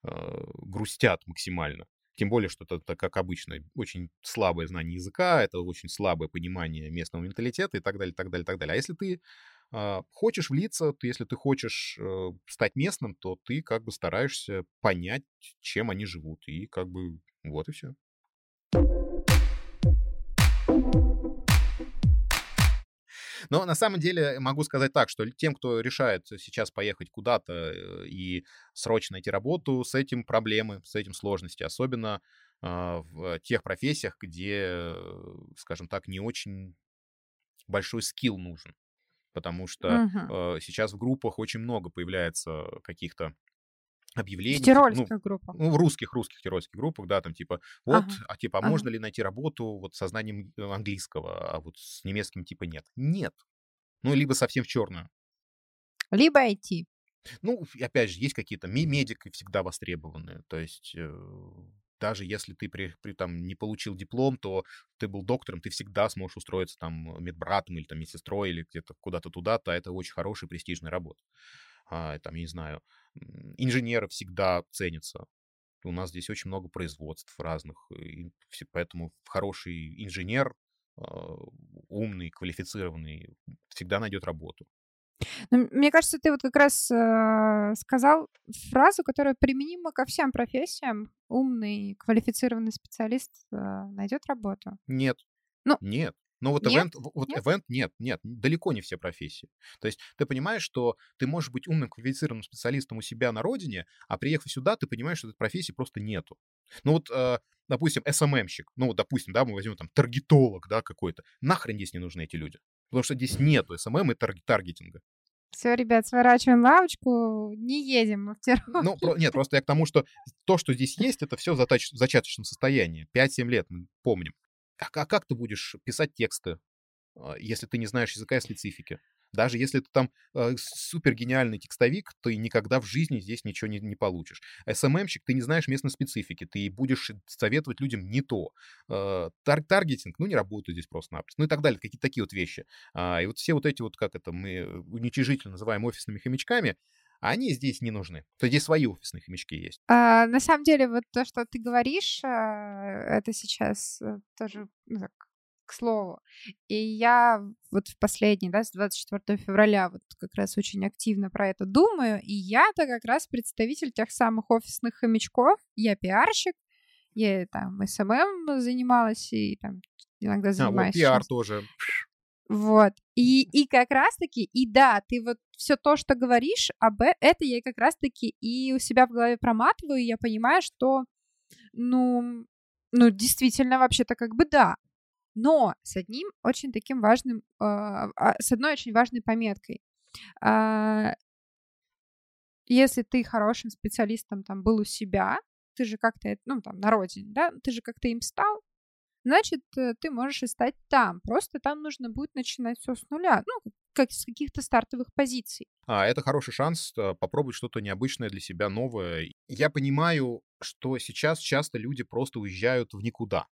э, грустят максимально. Тем более, что это, это, как обычно, очень слабое знание языка, это очень слабое понимание местного менталитета и так далее, так далее, так далее. А если ты э, хочешь влиться, то если ты хочешь э, стать местным, то ты как бы стараешься понять, чем они живут. И как бы вот и все. Но на самом деле могу сказать так, что тем, кто решает сейчас поехать куда-то э, и срочно найти работу, с этим проблемы, с этим сложности, особенно а, в тех профессиях, где, скажем так, не очень большой скилл нужен. Потому что uh-huh. сейчас в группах очень много появляется каких-то объявлений. В тирольских ну, группах. Ну, в русских, русских тирольских группах, да, там типа, вот, ага. а типа, а ага. можно ли найти работу вот со знанием э, английского, а вот с немецким типа нет? Нет. Ну, либо совсем в черную. Либо IT. Ну, опять же, есть какие-то медики всегда востребованные, то есть э, даже если ты при, при, там, не получил диплом, то ты был доктором, ты всегда сможешь устроиться там медбратом или там медсестрой или где-то куда-то туда-то, это очень хорошая престижная работа. А, там, я не знаю, инженеры всегда ценятся. У нас здесь очень много производств разных, и поэтому хороший инженер, а, умный, квалифицированный, всегда найдет работу. Ну, мне кажется, ты вот как раз э, сказал фразу, которая применима ко всем профессиям. Умный, квалифицированный специалист э, найдет работу. Нет. Ну, нет. Но вот нет? event, вот нет? event нет, нет, далеко не все профессии. То есть ты понимаешь, что ты можешь быть умным, квалифицированным специалистом у себя на родине, а приехав сюда, ты понимаешь, что этой профессии просто нету. Ну вот, э, допустим, SMM-щик, эм ну вот, допустим, да, мы возьмем там таргетолог, да, какой-то. Нахрен здесь не нужны эти люди? Потому что здесь нету SMM эм эм и тарг- таргетинга. Все, ребят, сворачиваем лавочку, не едем мы в Тирол. Ну, про, нет, просто я к тому, что то, что здесь есть, это все в зачаточном состоянии. 5-7 лет, мы помним. А, а как ты будешь писать тексты, а, если ты не знаешь языка и специфики? Даже если ты там э, супер гениальный текстовик, ты никогда в жизни здесь ничего не, не получишь. СММщик, ты не знаешь местной специфики, ты будешь советовать людям не то. Э, тар таргетинг, ну, не работает здесь просто-напросто. Ну и так далее, какие-то такие вот вещи. А, и вот все вот эти вот, как это мы уничижительно называем офисными хомячками, они здесь не нужны. То здесь свои офисные хомячки есть. А, на самом деле, вот то, что ты говоришь, а, это сейчас э, тоже ну, так, к слову. И я вот в последний, да, с 24 февраля вот как раз очень активно про это думаю, и я-то как раз представитель тех самых офисных хомячков, я пиарщик, я там SMM занималась и там иногда занимаюсь. А, вот пиар тоже. Вот. И, и как раз-таки, и да, ты вот все то, что говоришь об э, это, я как раз-таки и у себя в голове проматываю, и я понимаю, что, ну, ну, действительно, вообще-то как бы да. Но с одним очень таким важным, э, с одной очень важной пометкой. Э, если ты хорошим специалистом там был у себя, ты же как-то, ну, там, на родине, да, ты же как-то им стал, значит, э, ты можешь и стать там. Просто там нужно будет начинать все с нуля, ну, как с каких-то стартовых позиций. А, это хороший шанс э, попробовать что-то необычное для себя, новое. Я понимаю, что сейчас часто люди просто уезжают в никуда.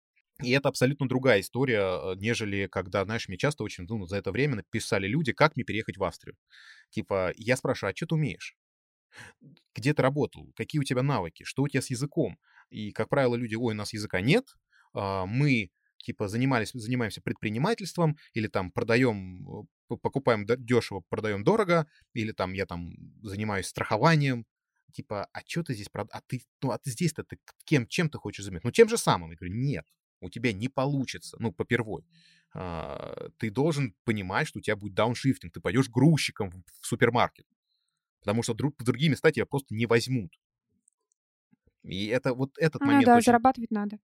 И это абсолютно другая история, э, нежели когда, знаешь, мне часто очень, ну, за это время написали люди, как мне переехать в Австрию. Типа, я спрашиваю, а что ты умеешь? Где ты работал? Какие у тебя навыки? Что у тебя с языком? И, как правило, люди, ой, у нас языка нет, мы типа занимались, занимаемся предпринимательством или там продаем, покупаем дешево, продаем дорого, или там я там занимаюсь страхованием, типа, а что ты здесь, прод... а ты, ну, а ты здесь-то ты кем, чем ты хочешь заменить? Ну, тем же самым. Я говорю, нет, у тебя не получится, ну, попервой. А, ты должен понимать, что у тебя будет дауншифтинг, ты пойдешь грузчиком в, в супермаркет, потому что друг, другие места тебя просто не возьмут. И это вот этот ну, момент да, очень... зарабатывать надо.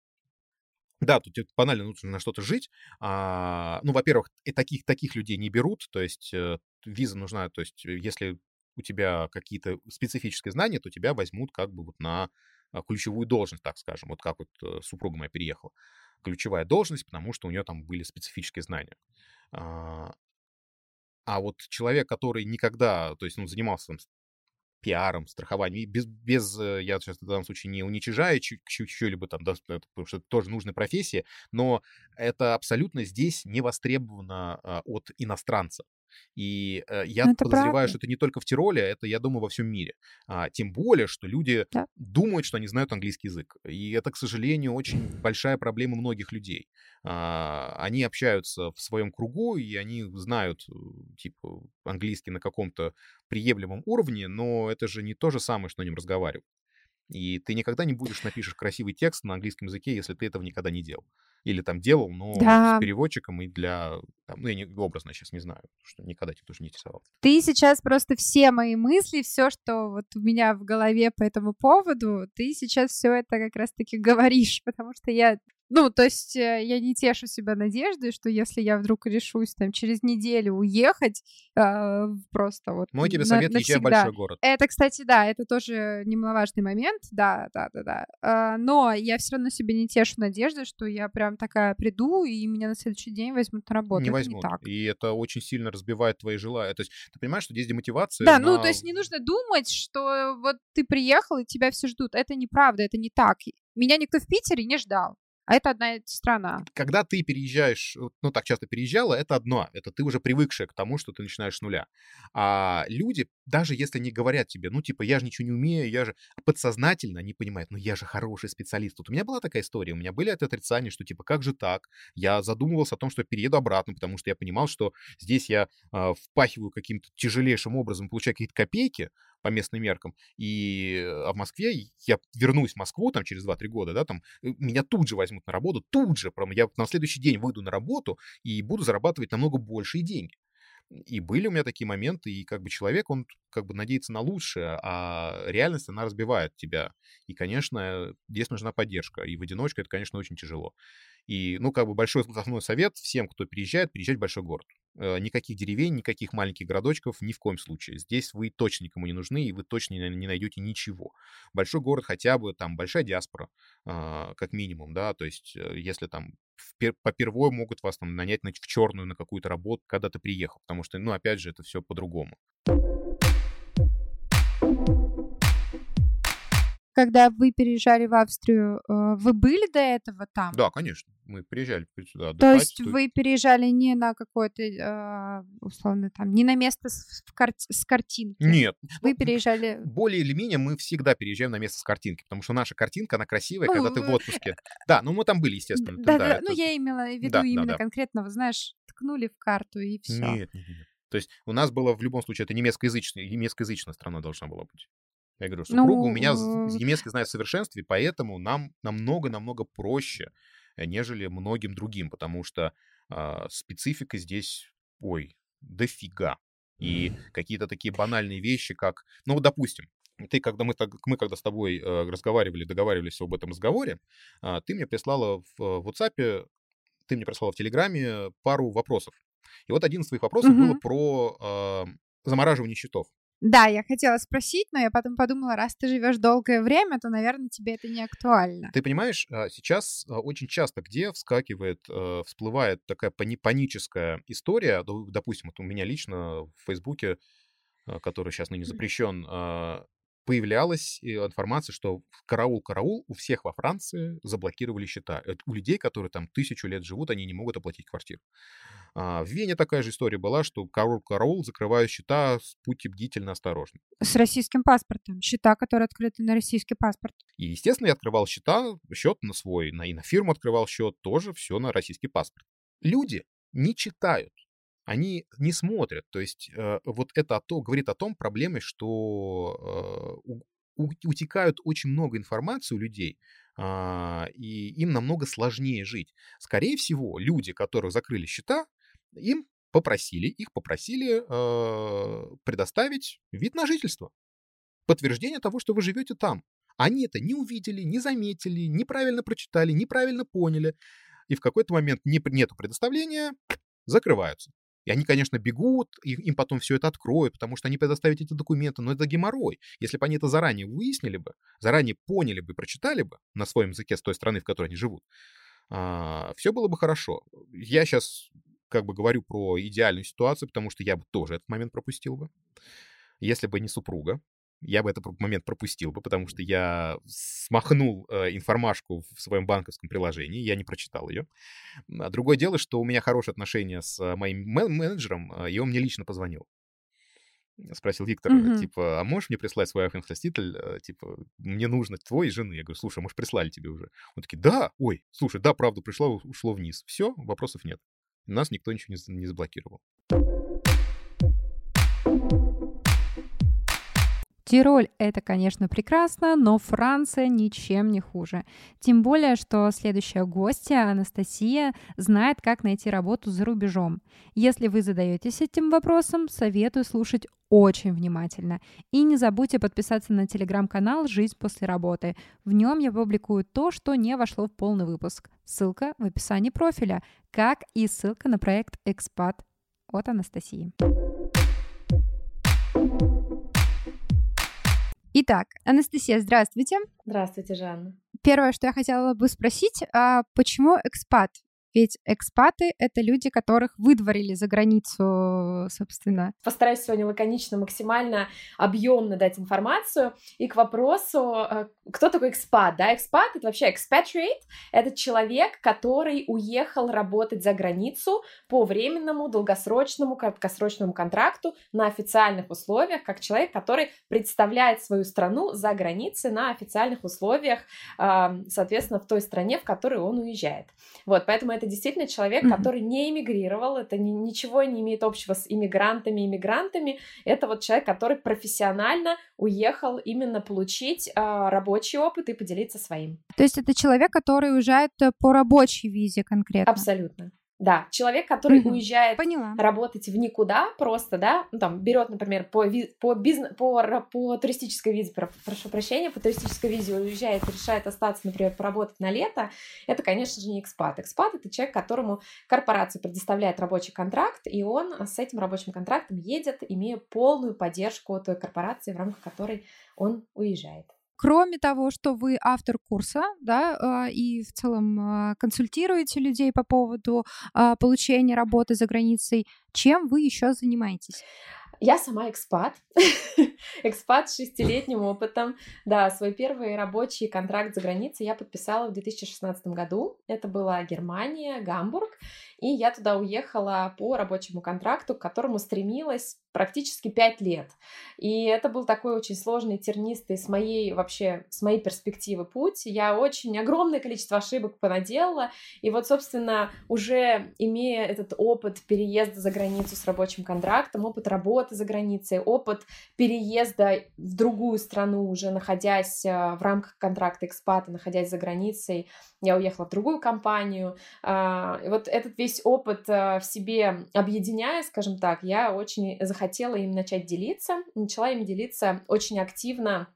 Да, тут тебе банально нужно на что-то жить. А, ну, во-первых, и таких, таких людей не берут, то есть э, виза нужна, то есть э, если у тебя какие-то специфические знания, то тебя возьмут как бы вот на а, ключевую должность, так скажем, вот как вот э, супруга моя переехала. Ключевая должность, потому что у нее там были специфические знания. А, а вот человек, который никогда, то есть, ну, занимался там пиаром, страхованием. без, без э, я сейчас в данном случае не уничижаю чью-либо там, да, потому что это тоже нужная профессия, но это абсолютно здесь не востребовано а, от иностранца. И э, я ну, подозреваю, правда. что это не только в Тироле, это, я думаю, во всем мире. А, тем более, что люди да. думают, что они знают английский язык. И это, к сожалению, очень большая проблема многих людей. А, они общаются в своем кругу, и они знают, э, типа, английский на каком-то приемлемом уровне, но это же не то же самое, что на нем разговаривать. И ты никогда не будешь напишешь красивый текст на английском языке, если ты этого никогда не делал. Или там делал, но Да. с переводчиком и для... там, ну, я не, образно сейчас не знаю, что никогда этим тоже не интересовался. Ты сейчас просто все мои мысли, все, что вот у меня в голове по этому поводу, ты сейчас все это как раз-таки говоришь, потому что я ну, то есть э, я не тешу себя надеждой, что если я вдруг решусь там через неделю уехать, э, просто вот Мой тебе на- совет, езжай в большой город. Это, кстати, да, это тоже немаловажный момент, да, да, да, да. А, Но я все равно себе не тешу надежды, что я прям такая приду, и меня на следующий день возьмут на работу. не Это возьмут. так. И это очень сильно разбивает твои желания. То есть ты понимаешь, что здесь демотивация Да, ну на- то есть не нужно думать, что вот ты приехал и тебя все ждут. Это неправда, это не так. Меня никто в Питере не ждал. А это одна страна. когда ты переезжаешь, ну, так часто переезжала, это одно. Это ты уже привыкшая к тому, что ты начинаешь с нуля. А люди, даже если не говорят тебе, ну, типа, я же ничего не умею, я же подсознательно не понимают, ну, я же хороший специалист. Вот у меня была такая история, у меня были это отрицания, что, типа, как же так? Я задумывался о том, что перееду обратно, потому что я понимал, что здесь я а, впахиваю каким-то тяжелейшим образом, получаю какие-то копейки, по местным меркам. И э, а в Москве я вернусь в Москву там через 2-3 года, да, там э, меня тут же возьмут на работу, тут же, прям я на следующий день выйду на работу и буду зарабатывать намного большие деньги. И были у меня такие моменты, и как бы человек, он как бы надеется на лучшее, а реальность, она разбивает тебя. И, конечно, здесь нужна поддержка. И в одиночку это, конечно, очень тяжело. И, ну, как бы большой основной совет всем, кто переезжает, переезжать в большой город. Э, Никаких деревень, никаких маленьких городочков ни в коем случае. Здесь вы точно никому не нужны, и вы точно не найдете ничего. Большой город хотя бы, там, большая диаспора, а, как минимум, да, то есть э, если там попервой могут вас там нанять на- в черную на какую-то работу, когда ты приехал, потому что, ну, опять же, это все по-другому. Когда вы переезжали в Австрию, э, вы были до этого там? Да, конечно, мы приезжали сюда То отдыхать. есть тут- вы переезжали не на какое-то, э, условно, там, не на место с, кар- с картинки? Нет. Вы ну, переезжали... более или менее мы всегда переезжаем на место с картинки, потому что наша картинка, она красивая, когда ты в отпуске. Да, ну мы там были, естественно. Да, да, да, ну я имела в виду Да, именно да. конкретно, вы знаешь, ткнули в карту и все. Нет, нет. нет. То есть у нас было в любом случае, это немецкоязычная, немецкоязычная страна должна была быть. Я говорю, супруга у меня Ну, немецкий знает в совершенстве, поэтому нам намного-намного проще, э, нежели многим другим, потому что а, специфика здесь, ой, дофига. И какие-то такие банальные вещи, как, ну, допустим, ты, когда мы, так- мы когда с тобой э, разговаривали, договаривались об этом разговоре, а, ты мне прислала в э, WhatsApp, ты мне прислала в Телеграме пару вопросов. И вот один из твоих вопросов было Мгм. про а, замораживание счетов. Да, я хотела спросить, но я потом подумала, раз ты живешь долгое время, то, наверное, тебе это не актуально. Ты понимаешь, а, сейчас а, очень часто где вскакивает, э, всплывает такая пани- паническая история, допустим, вот у меня лично в Фейсбуке, а, который сейчас ныне запрещен, а, появлялась э, информация, что караул-караул, у всех во Франции заблокировали счета. Это у людей, которые там тысячу лет живут, они не могут оплатить квартиру. А, В Вене такая же история была, что караул-караул закрывают счета, будьте бдительно осторожны. С российским паспортом. Счета, которые открыты на российский паспорт. И, естественно, я открывал счета, счет на свой, на, и на фирму открывал счет, тоже все на российский паспорт. Люди не читают, они не смотрят. То есть э, вот это то, говорит о том проблеме, что э, у- утекают очень много информации у людей, а, и им намного сложнее жить. Скорее всего, люди, которые закрыли счета, им попросили, их попросили э, предоставить вид на жительство. Подтверждение того, что вы живете там. Они это не увидели, не заметили, неправильно прочитали, неправильно поняли. И в какой-то момент не, нету предоставления, закрываются. И они, конечно, бегут, и им потом все это откроют, потому что они предоставят эти документы, но это геморрой. Если бы они это заранее выяснили бы, заранее поняли бы, прочитали бы на своем языке с той страны, в которой они живут, все было бы хорошо. Я сейчас как бы говорю про идеальную ситуацию, потому что я бы тоже этот момент пропустил бы. Если бы не супруга, я бы этот момент пропустил бы, потому что я смахнул э, информашку в своем банковском приложении, я не прочитал ее. А другое дело, что у меня хорошие отношения с э, моим мен- менеджером, э, и он мне лично позвонил. Спросил Виктор, Мгм. типа, а можешь мне прислать свой iPhone-раститель? Э, Типа, мне нужно твой и жены. Я говорю, слушай, а может, прислали тебе уже? Он такие, да, ой, слушай, да, правда, пришло, ушло вниз. Все, вопросов нет. Нас никто ничего не, не заблокировал. Тироль — это, конечно, прекрасно, но Франция ничем не хуже. Тем более, что следующая гостья, Анастасия, знает, как найти работу за рубежом. Если вы задаетесь этим вопросом, советую слушать очень внимательно. И не забудьте подписаться на телеграм-канал «Жизнь после работы». В нем я публикую то, что не вошло в полный выпуск. Ссылка в описании профиля, как и ссылка на проект «Экспат» от Анастасии. Итак, Анастасия, здравствуйте. Здравствуйте, Жанна. Первое, что я хотела бы спросить, а почему экспат? Ведь экспаты — это люди, которых выдворили за границу, собственно. Постараюсь сегодня лаконично, максимально объемно дать информацию. И к вопросу, э, кто такой экспат? Да, экспат — это вообще expatriate. Это человек, который уехал работать за границу по временному, долгосрочному, краткосрочному контракту на официальных условиях, как человек, который представляет свою страну за границей на официальных условиях, соответственно, в той стране, в которую он уезжает. Вот, поэтому это это действительно человек, mm-hmm. который не эмигрировал, это ни, ничего не имеет общего с иммигрантами, иммигрантами. Это вот человек, который профессионально уехал именно получить э, рабочий опыт и поделиться своим. То есть это человек, который уезжает э, по рабочей визе конкретно? Абсолютно. Да, человек, который угу, уезжает поняла. работать в никуда, просто, да, ну, там, берет, например, по, по, бизнес, по, по туристической визе, прошу прощения, по туристической визе уезжает, решает остаться, например, поработать на лето, это, конечно же, не экспат. Экспат — это человек, которому корпорация предоставляет рабочий контракт, и он с этим рабочим контрактом едет, имея полную поддержку той корпорации, в рамках которой он уезжает. Кроме того, что вы автор курса, да, а, и в целом а, консультируете людей по поводу а, получения работы за границей, чем вы еще занимаетесь? Я сама экспат, экспат с шестилетним опытом. Да, свой первый рабочий контракт за границей я подписала в 2016 году. Это была Германия, Гамбург. И я туда уехала по рабочему контракту, к которому стремилась практически пять лет. И это был такой очень сложный, тернистый с моей вообще, с моей перспективы путь. Я очень огромное количество ошибок понаделала. И вот, собственно, уже имея этот опыт переезда за границу с рабочим контрактом, опыт работы за границей, опыт переезда в другую страну, уже находясь э, в рамках контракта экспата, находясь за границей, я уехала в другую компанию. А, и вот этот весь опыт э, в себе объединяя, скажем так, я очень захотела им начать делиться, начала им делиться очень активно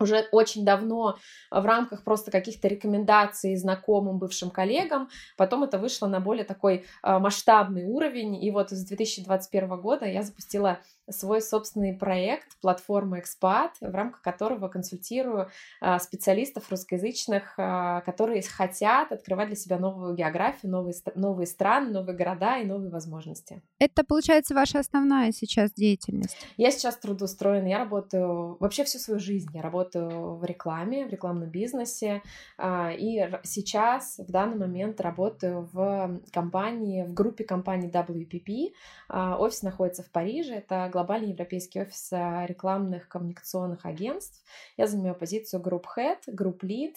уже очень давно в рамках просто каких-то рекомендаций знакомым бывшим коллегам. Потом это вышло на более такой масштабный уровень. И вот с 2021 года я запустила свой собственный проект, платформа Экспат, в рамках которого консультирую а, специалистов русскоязычных, а, которые хотят открывать для себя новую географию, новые, новые страны, новые города и новые возможности. Это, получается, ваша основная сейчас деятельность? Я сейчас трудоустроена, я работаю вообще всю свою жизнь, я работаю в рекламе, в рекламном бизнесе, а, и сейчас, в данный момент, работаю в компании, в группе компании WPP, офис находится в Париже, это глобальный европейский офис а, рекламных коммуникационных агентств. Я занимаю позицию Group Head, Group Lead.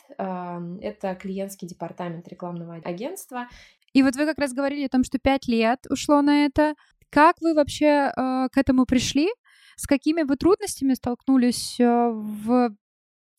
Это клиентский департамент рекламного агентства. И вот вы как раз говорили о том, что пять лет ушло на это. Как вы вообще э, к этому пришли? С какими вы трудностями столкнулись в,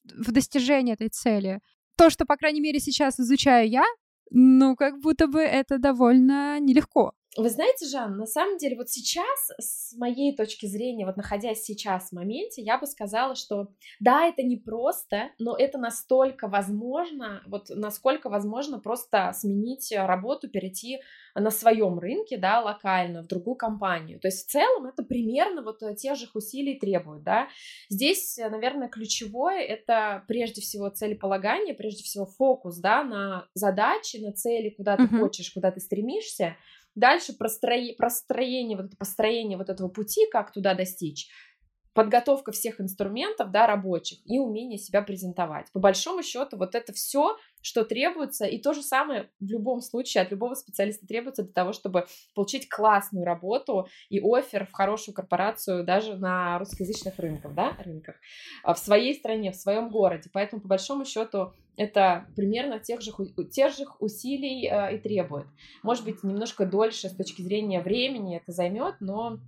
в достижении этой цели? То, что, по крайней мере, сейчас изучаю я, ну, как будто бы это довольно нелегко. Вы знаете, Жан, на самом деле вот сейчас, с моей точки зрения, вот находясь сейчас в моменте, я бы сказала, что да, это не просто, но это настолько возможно, вот насколько возможно просто сменить работу, перейти на своем рынке, да, локально, в другую компанию. То есть в целом это примерно вот тех же усилий требует, да. Здесь, наверное, ключевое это прежде всего целеполагание, прежде всего фокус, да, на задачи, на цели, куда ты uh-huh. хочешь, куда ты стремишься, Дальше простроение, вот это построение вот этого пути, как туда достичь, подготовка всех инструментов, да, рабочих и умение себя презентовать. По большому счету, вот это все, что требуется, и то же самое в любом случае от любого специалиста требуется для того, чтобы получить классную работу и офер в хорошую корпорацию даже на русскоязычных рынках, да, рынках, а в своей стране, в своем городе. Поэтому, по большому счету, это примерно тех же, тех же усилий э, и требует. Может быть, немножко дольше с точки зрения времени это займет, но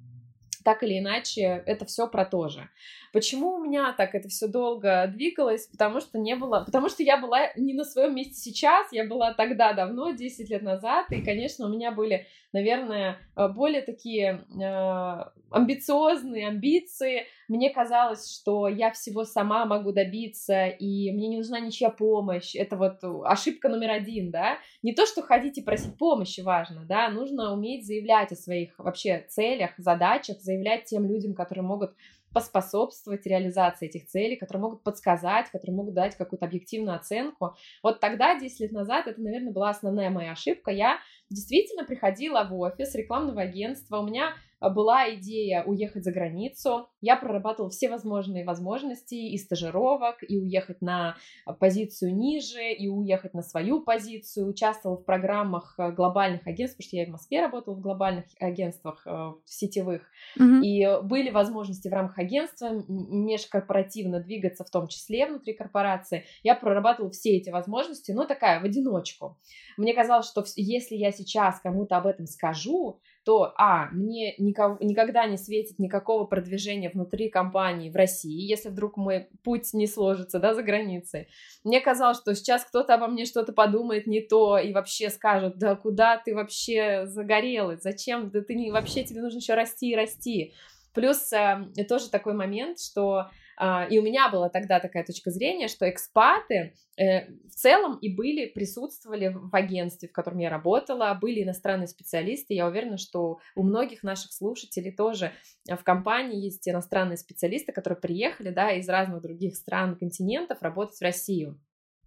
так или иначе, это все про то же. Почему у меня так это все долго двигалось? Потому что не было, потому что я была не на своем месте сейчас, я была тогда давно, 10 лет назад, и, конечно, у меня были, наверное, э, более такие э, амбициозные амбиции. Мне казалось, что я всего сама могу добиться, и мне не нужна ничья помощь. Это вот ошибка номер один, да. Не то, что ходить и просить помощи важно, да, нужно уметь заявлять о своих вообще целях, задачах, заявлять тем людям, которые могут поспособствовать реализации этих целей, которые могут подсказать, которые могут дать какую-то объективную оценку. Вот тогда, 10 лет назад, это, наверное, была основная моя ошибка. Я действительно приходила в офис рекламного агентства, у меня а, была идея уехать за границу. Я прорабатывала все возможные возможности и стажировок, и уехать на позицию ниже, и уехать на свою позицию. Участвовала в программах э, глобальных агентств, потому что я в Москве работала в глобальных агентствах э, в сетевых. Mm-hmm. И были возможности в рамках агентства межкорпоративно двигаться, в том числе внутри корпорации. Я прорабатывала все эти возможности, но такая, в одиночку. Мне казалось, что если я сейчас кому-то об этом скажу, то, а, мне никого, никогда не светит никакого продвижения внутри компании в России, если вдруг мой путь не сложится, да, за границей. Мне казалось, что сейчас кто-то обо мне что-то подумает не то и вообще скажет, да куда ты вообще загорелась, зачем, да ты не, вообще тебе нужно еще расти и расти. Плюс э, тоже такой момент, что и у меня была тогда такая точка зрения, что экспаты э, в целом и были, присутствовали в агентстве, в котором я работала, были иностранные специалисты. Я уверена, что у многих наших слушателей тоже в компании есть иностранные специалисты, которые приехали да, из разных других стран, континентов работать в Россию.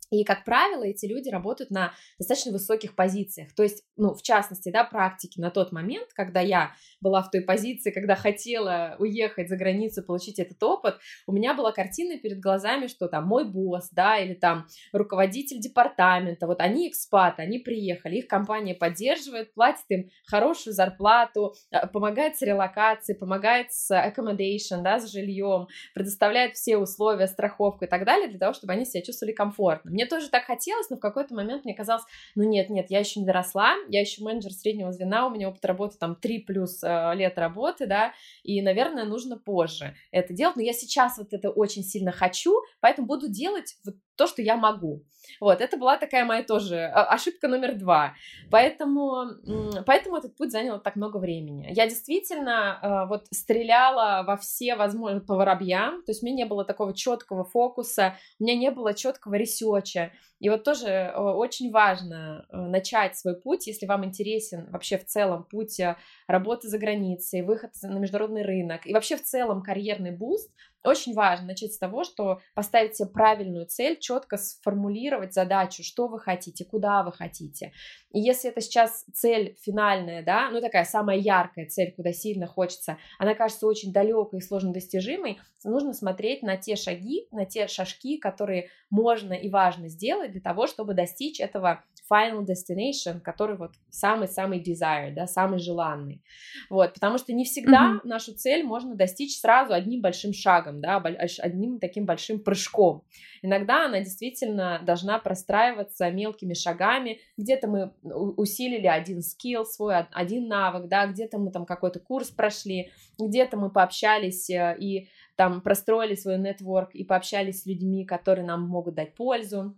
И, как правило, эти люди работают на достаточно высоких позициях. То есть, ну, в частности, да, практики на тот момент, когда я была в той позиции, когда хотела уехать за границу, получить этот опыт, у меня была картина перед глазами, что там мой босс, да, или там руководитель департамента, вот они экспаты, они приехали, их компания поддерживает, платит им хорошую зарплату, а, помогает с релокацией, помогает с accommodation, да, с жильем, предоставляет все условия, страховку и так далее для того, чтобы они себя чувствовали комфортно. Мне тоже так хотелось, но в какой-то момент мне казалось, ну нет, нет, я еще не доросла, я еще менеджер среднего звена, у меня опыт работы там 3 плюс э, лет работы, да, и, наверное, нужно позже это делать, но я сейчас вот это очень сильно хочу, поэтому буду делать вот то, что я могу. Вот, это была такая моя тоже а, ошибка номер два. Поэтому, поэтому этот путь занял так много времени. Я действительно э, вот стреляла во все возможные по воробьям, то есть у меня не было такого четкого фокуса, у меня не было четкого research а. И вот тоже э, очень важно э, начать свой путь, если вам интересен вообще в целом путь работы за границей, выход на международный рынок и вообще в целом карьерный boost, очень важно начать с того, что поставить себе правильную цель, четко сформулировать задачу, что вы хотите, куда вы хотите. И если это сейчас цель финальная, да, ну такая самая яркая цель, куда сильно хочется, она кажется очень далекой и сложно достижимой, нужно смотреть на те шаги, на те шажки, которые можно и важно сделать для того, чтобы достичь этого final destination, который вот самый-самый desire, да, самый желанный. Вот, потому что не всегда mm-hmm. нашу цель можно достичь сразу одним большим шагом, да, одним таким большим прыжком. Иногда она действительно должна простраиваться мелкими шагами. Где-то мы усилили один скилл свой, один навык, да, где-то мы там какой-то курс прошли, где-то мы пообщались э, и там простроили свой нетворк и пообщались с людьми, которые нам могут дать пользу.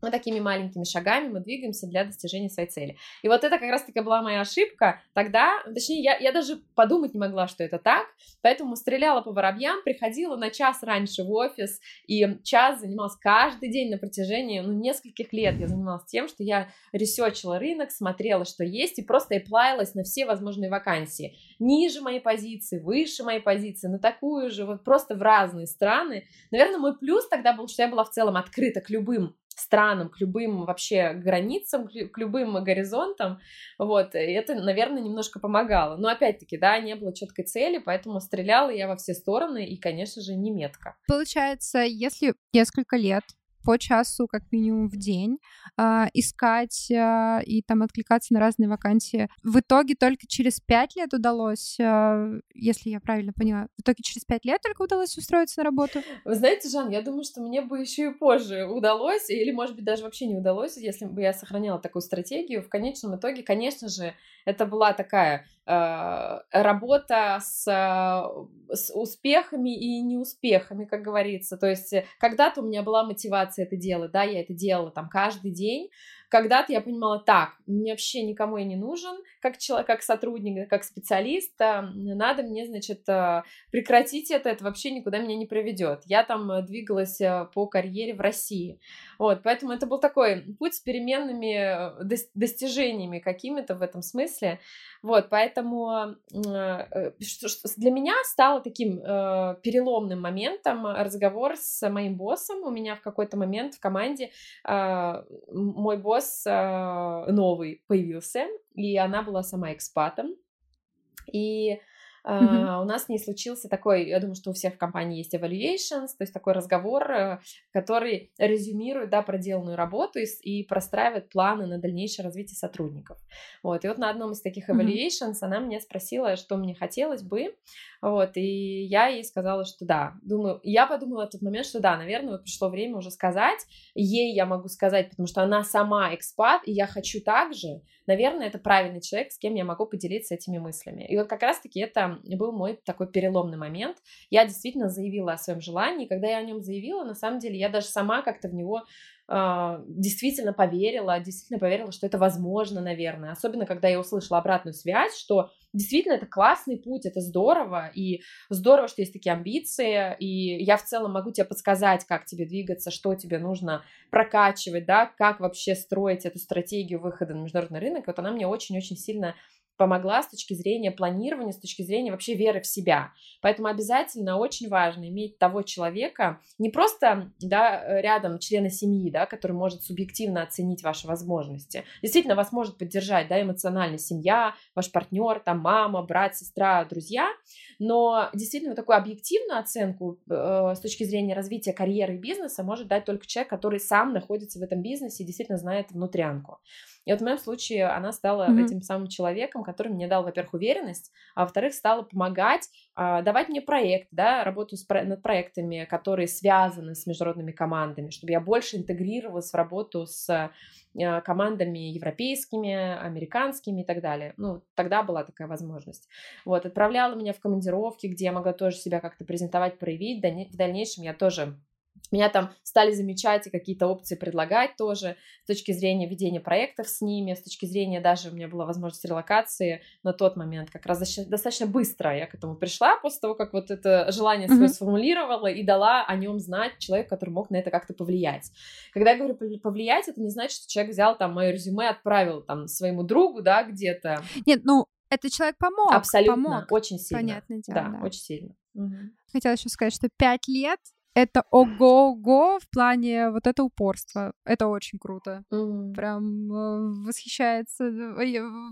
Мы такими маленькими шагами мы двигаемся для достижения своей цели. И вот это как раз-таки была моя ошибка. Тогда, точнее, я, я даже подумать не могла, что это так, поэтому стреляла по воробьям, приходила на час раньше в офис, и час занималась каждый день на протяжении, ну, нескольких лет я занималась тем, что я ресерчила рынок, смотрела, что есть, и просто эплаялась на все возможные вакансии. Ниже моей позиции, выше моей позиции, на такую же, вот просто в разные страны. Наверное, мой плюс тогда был, что я была в целом открыта к любым странам, к любым вообще границам, к любым горизонтам, вот, и это, наверное, немножко помогало. Но опять-таки, да, не было четкой цели, поэтому стреляла я во все стороны и, конечно же, не метко. Получается, если несколько лет по часу как минимум в день, э, искать э, и там откликаться на разные вакансии. В итоге только через пять лет удалось, э, если я правильно поняла, в итоге через пять лет только удалось устроиться на работу? Вы знаете, Жан, я думаю, что мне бы еще и позже удалось, или, может быть, даже вообще не удалось, если бы я сохраняла такую стратегию. В конечном итоге, конечно же, это была такая работа с, э, с успехами и неуспехами, как говорится. То есть когда-то у меня была мотивация это делать, да, я это делала там каждый день, когда-то я понимала, так, мне вообще никому я не нужен, как человек, как сотрудник, как специалист, а, надо мне, значит, а, прекратить это, это вообще никуда меня не приведет. Я там э, двигалась э, по карьере в России. Вот, поэтому это был такой путь с переменными э, достижениями какими-то в этом смысле. Вот, поэтому для меня стало таким переломным моментом разговор с моим боссом. У меня в какой-то момент в команде мой босс босс э, новый появился, и она была сама экспатом. И Uh-huh. Uh, у нас с ней случился такой, я думаю, что у всех в компании есть evaluations, то есть такой разговор, э, который резюмирует, да, проделанную работу и, и простраивает планы на дальнейшее развитие сотрудников. Вот, и вот на одном из таких evaluations uh-huh. она мне спросила, что мне хотелось бы, вот, и я ей сказала, что да. Думаю, я подумала в тот момент, что да, наверное, вот пришло время уже сказать. Ей я могу сказать, потому что она сама экспат, и я хочу так же. Наверное, это правильный человек, с кем я могу поделиться этими мыслями. И вот как раз-таки это был мой такой переломный момент. Я действительно заявила о своем желании. Когда я о нем заявила, на самом деле, я даже сама как-то в него а, действительно поверила, действительно поверила, что это возможно, наверное. Особенно, когда я услышала обратную связь, что действительно это классный путь, это здорово, и здорово, что есть такие амбиции, и я в целом могу тебе подсказать, как тебе двигаться, что тебе нужно прокачивать, да, как вообще строить эту стратегию выхода на международный рынок. Вот она мне очень-очень сильно помогла с точки зрения планирования, с точки зрения вообще веры в себя. Поэтому обязательно очень важно иметь того человека, не просто да, рядом члена семьи, да, который может субъективно оценить ваши возможности. Действительно, вас может поддержать да, эмоционально семья, ваш партнер, там мама, брат, сестра, друзья, но действительно такую объективную оценку э, с точки зрения развития карьеры и бизнеса может дать только человек, который сам находится в этом бизнесе и действительно знает внутрянку. И вот в моем случае она стала mm-hmm. этим самым человеком, который мне дал, во-первых, уверенность, а во-вторых, стала помогать, давать мне проект, да, работу с над проектами, которые связаны с международными командами, чтобы я больше интегрировалась в работу с а, командами европейскими, американскими и так далее. Ну, тогда была такая возможность. Вот, отправляла меня в командировки, где я могла тоже себя как-то презентовать, проявить. В дальнейшем я тоже меня там стали замечать и какие-то опции предлагать тоже с точки зрения ведения проектов с ними, с точки зрения даже у меня была возможность релокации на тот момент, как раз достаточно быстро я к этому пришла после того, как вот это желание свое mm-hmm. сформулировала и дала о нем знать человек, который мог на это как-то повлиять. Когда я говорю повлиять, это не значит, что человек взял там мое резюме, отправил там своему другу, да, где-то. Нет, ну это человек помог. Абсолютно, помог. очень сильно. Понятное дело. Да, да. очень сильно. Угу. Хотела еще сказать, что пять лет это ого-го в плане вот это упорство. Это очень круто. Mm-hmm. Прям э, восхищается,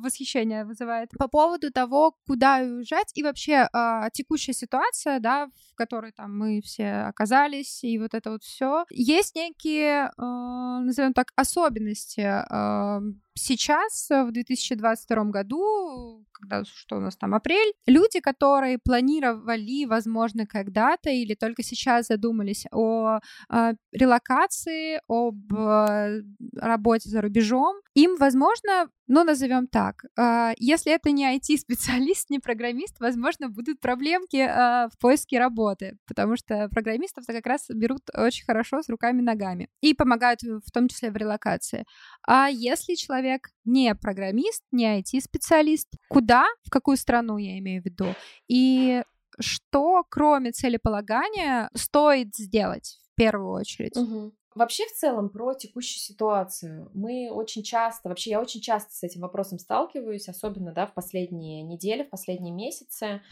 восхищение вызывает. По поводу того, куда уезжать и вообще э, текущая ситуация, да, в которой там мы все оказались, и вот это вот все. Есть некие, э, назовем так, особенности э, сейчас, в 2022 году, когда что у нас там апрель, люди, которые планировали, возможно, когда-то или только сейчас задумались о э, релокации, об э, работе за рубежом, им, возможно, ну, назовем так, э, если это не IT-специалист, не программист, возможно, будут проблемки э, в поиске работы, потому что программистов-то как раз берут очень хорошо с руками-ногами и помогают в том числе в релокации. А если человек не программист, не IT-специалист, куда, в какую страну я имею в виду, и что, кроме целеполагания, стоит сделать в первую очередь? Угу. Вообще, в целом, про текущую ситуацию. Мы очень часто, вообще, я очень часто с этим вопросом сталкиваюсь, особенно, да, в последние недели, в последние месяцы.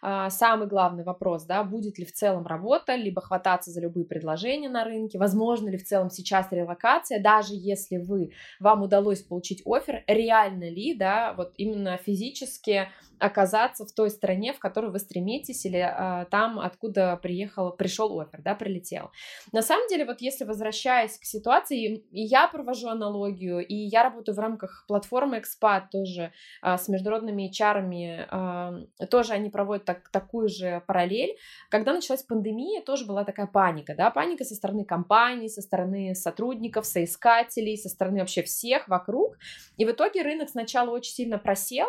А, самый главный вопрос, да, будет ли в целом работа, либо хвататься за любые предложения на рынке, возможно ли в целом сейчас релокация, даже если вы, вам удалось получить офер, реально ли, да, вот именно физически оказаться в той стране, в которую вы стремитесь, или а, там, откуда приехал, пришел офер, да, прилетел. На самом деле, вот если возвращаясь к ситуации, я провожу аналогию, и я работаю в рамках платформы Expat тоже а, с международными HR, а, тоже они проводят так, такую же параллель. Когда началась пандемия, тоже была такая паника, да, паника со стороны компаний, со стороны сотрудников, соискателей, со стороны вообще всех вокруг. И в итоге рынок сначала очень сильно просел,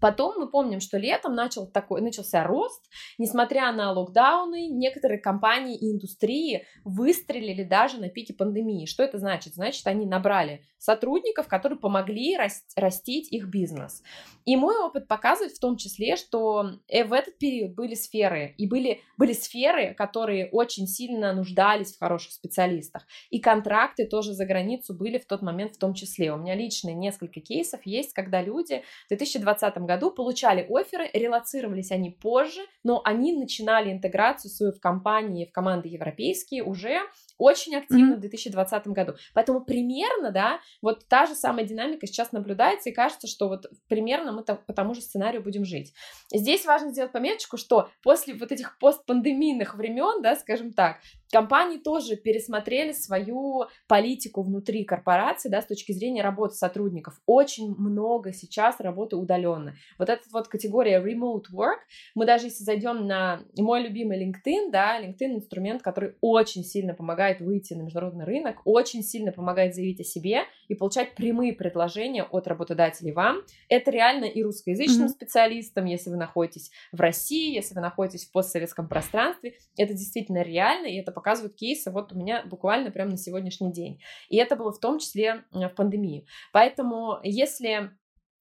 Потом мы помним, что летом начал такой, начался рост, несмотря на локдауны, некоторые компании и индустрии выстрелили даже на пике пандемии. Что это значит? Значит, они набрали сотрудников, которые помогли растить их бизнес. И мой опыт показывает в том числе, что э, в этот период были сферы, и были, были сферы, которые очень сильно нуждались в хороших специалистах. И контракты тоже за границу были в тот момент в том числе. У меня личные несколько кейсов есть, когда люди в 2020 году получали оферы, релацировались они позже, но они начинали интеграцию свою в компании, в команды европейские уже очень активно mm-hmm. в 2020 году. Поэтому примерно, да, вот та же самая динамика сейчас наблюдается, и кажется, что вот примерно мы по тому же сценарию будем жить. Здесь важно сделать пометочку, что после вот этих постпандемийных времен, да, скажем так, Компании тоже пересмотрели свою политику внутри корпорации, да, с точки зрения работы сотрудников. Очень много сейчас работы удаленно. Вот эта вот категория remote work, мы даже если зайдем на мой любимый LinkedIn, да, LinkedIn инструмент, который очень сильно помогает выйти на международный рынок, очень сильно помогает заявить о себе и получать прямые предложения от работодателей вам. Это реально и русскоязычным mm-hmm. специалистам, если вы находитесь в России, если вы находитесь в постсоветском пространстве, это действительно реально, и это показывают кейсы вот у меня буквально прямо на сегодняшний день. И это было в том числе в пандемию. Поэтому если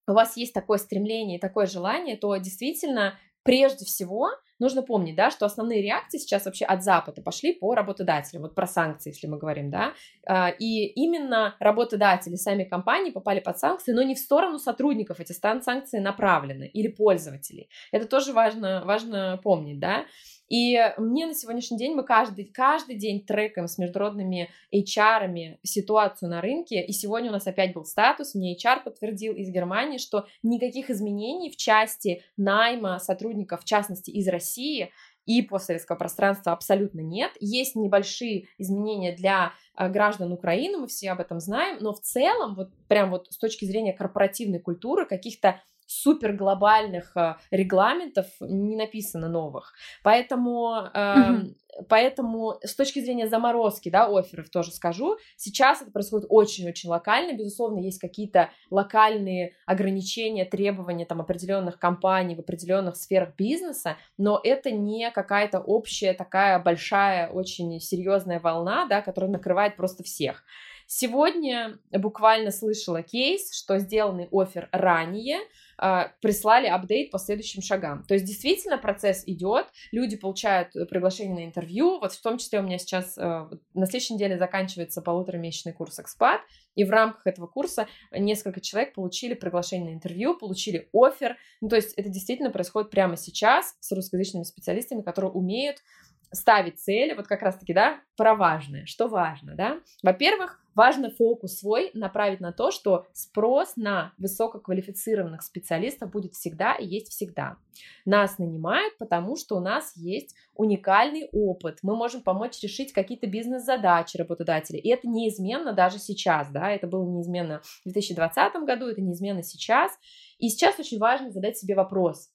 у вас есть такое стремление, такое желание, то действительно прежде всего нужно помнить, да, что основные реакции сейчас вообще от Запада пошли по работодателям, вот про санкции, если мы говорим, да, а, и именно работодатели, сами компании попали под санкции, но не в сторону сотрудников эти санкции направлены или пользователей. Это тоже важно, важно помнить, да, и мне на сегодняшний день мы каждый, каждый день трекаем с международными HR ситуацию на рынке. И сегодня у нас опять был статус, мне HR подтвердил из Германии, что никаких изменений в части найма сотрудников, в частности из России, и постсоветского пространства абсолютно нет. Есть небольшие изменения для а, граждан Украины, мы все об этом знаем, но в целом, вот прям вот с точки зрения корпоративной культуры, каких-то супер глобальных э, регламентов не написано новых. Поэтому, э, mm-hmm. поэтому с точки зрения заморозки, да, офферов тоже скажу, сейчас это происходит очень-очень локально. Безусловно, есть какие-то локальные ограничения, требования там определенных компаний в определенных сферах бизнеса, но это не какая-то общая такая большая, очень серьезная волна, да, которая накрывает просто всех. Сегодня буквально слышала кейс, что сделанный офер ранее э, прислали апдейт по следующим шагам. То есть действительно процесс идет, люди получают приглашение на интервью. Вот в том числе у меня сейчас э, на следующей неделе заканчивается полуторамесячный курс экспат, и в рамках этого курса несколько человек получили приглашение на интервью, получили офер. Ну, то есть это действительно происходит прямо сейчас с русскоязычными специалистами, которые умеют ставить цели, вот как раз-таки, да, про важное. Что важно, да? Во-первых, важно фокус свой направить на то, что спрос на высококвалифицированных специалистов будет всегда и есть всегда. Нас нанимают, потому что у нас есть уникальный опыт. Мы можем помочь решить какие-то бизнес-задачи работодателя. И это неизменно даже сейчас, да, это было неизменно в 2020 году, это неизменно сейчас. И сейчас очень важно задать себе вопрос,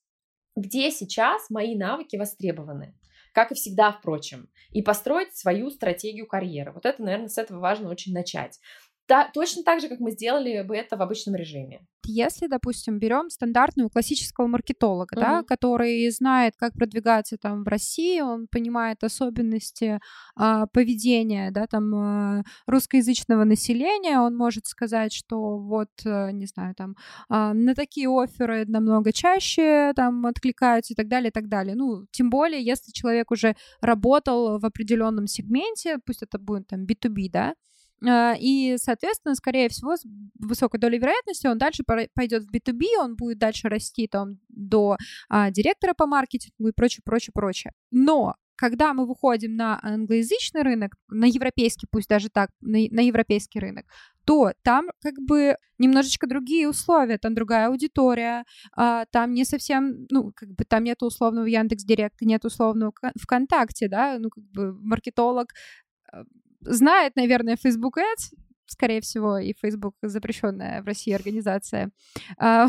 где сейчас мои навыки востребованы? Как и всегда, впрочем, и построить свою стратегию карьеры. Вот это, наверное, с этого важно очень начать. Да, точно так же, как мы сделали бы это в обычном режиме. Если, допустим, берем стандартного классического маркетолога, uh-huh. да, который знает, как продвигаться там в России, он понимает особенности а, поведения, да, там а, русскоязычного населения, он может сказать, что вот, а, не знаю, там а, на такие оферы намного чаще там откликаются и так далее, и так далее. Ну, тем более, если человек уже работал в определенном сегменте, пусть это будет там B2B, да, и, соответственно, скорее всего, с высокой долей вероятности он дальше пойдет в B2B, он будет дальше расти там до а, директора по маркетингу и прочее, прочее, прочее. Но когда мы выходим на англоязычный рынок, на европейский, пусть даже так, на, на европейский рынок, то там как бы немножечко другие условия, там другая аудитория, а, там не совсем, ну, как бы там нет условного Яндекс Директа, нет условного ВКонтакте, да, ну, как бы маркетолог а, знает, наверное, Facebook Ads, скорее всего, и Facebook запрещенная в России организация. А,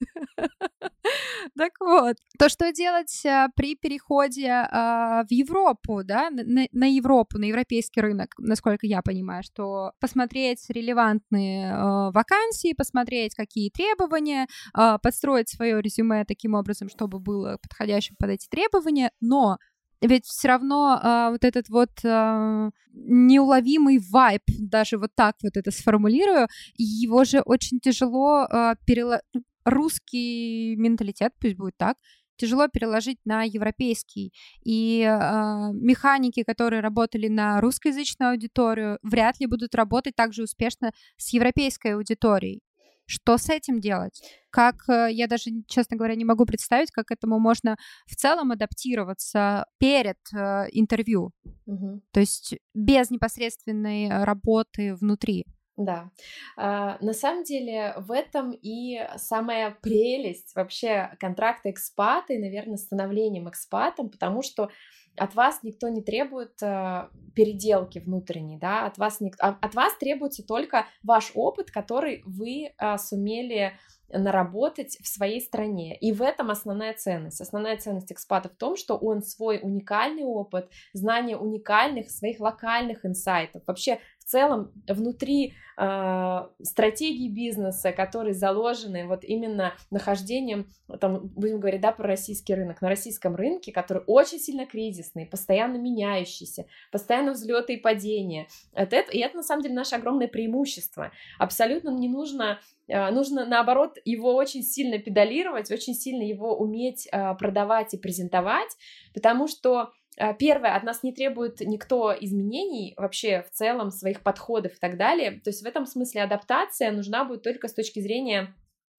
Так вот, то, что делать а, при переходе а, в Европу, да, на, Европу, на европейский рынок, насколько я понимаю, что посмотреть релевантные а, вакансии, посмотреть, какие требования, подстроить свое резюме таким образом, чтобы было подходящим под эти требования, но ведь все равно а, вот этот вот а, неуловимый вайб, даже вот так вот это сформулирую, его же очень тяжело а, перело... русский менталитет, пусть будет так, тяжело переложить на европейский. И э, механики, которые работали на русскоязычную аудиторию, вряд ли будут работать так же успешно с европейской аудиторией. Что с этим делать? Как, э, я даже, честно говоря, не могу представить, как этому можно в целом адаптироваться перед э, интервью. Угу. То есть без непосредственной работы внутри. Да, а, на самом деле в этом и самая прелесть вообще контракта экспата и, наверное, становлением экспатом, потому что от вас никто не требует э, переделки внутренней, да, от вас, ник... А, от вас требуется только ваш опыт, который вы э, сумели наработать в своей стране. И в этом основная ценность. Основная ценность экспата в том, что он свой уникальный опыт, знание уникальных своих локальных инсайтов, вообще целом внутри э, стратегии бизнеса, которые заложены вот именно нахождением, там, будем говорить, да, про российский рынок, на российском рынке, который очень сильно кризисный, постоянно меняющийся, постоянно взлеты и падения. Это, это, и это на самом деле наше огромное преимущество. Абсолютно не нужно а, нужно, наоборот, его очень сильно педалировать, очень сильно его уметь а, продавать и презентовать, потому что первое, от нас не требует никто изменений вообще в целом своих подходов и так далее. То есть в этом смысле адаптация нужна будет только с точки зрения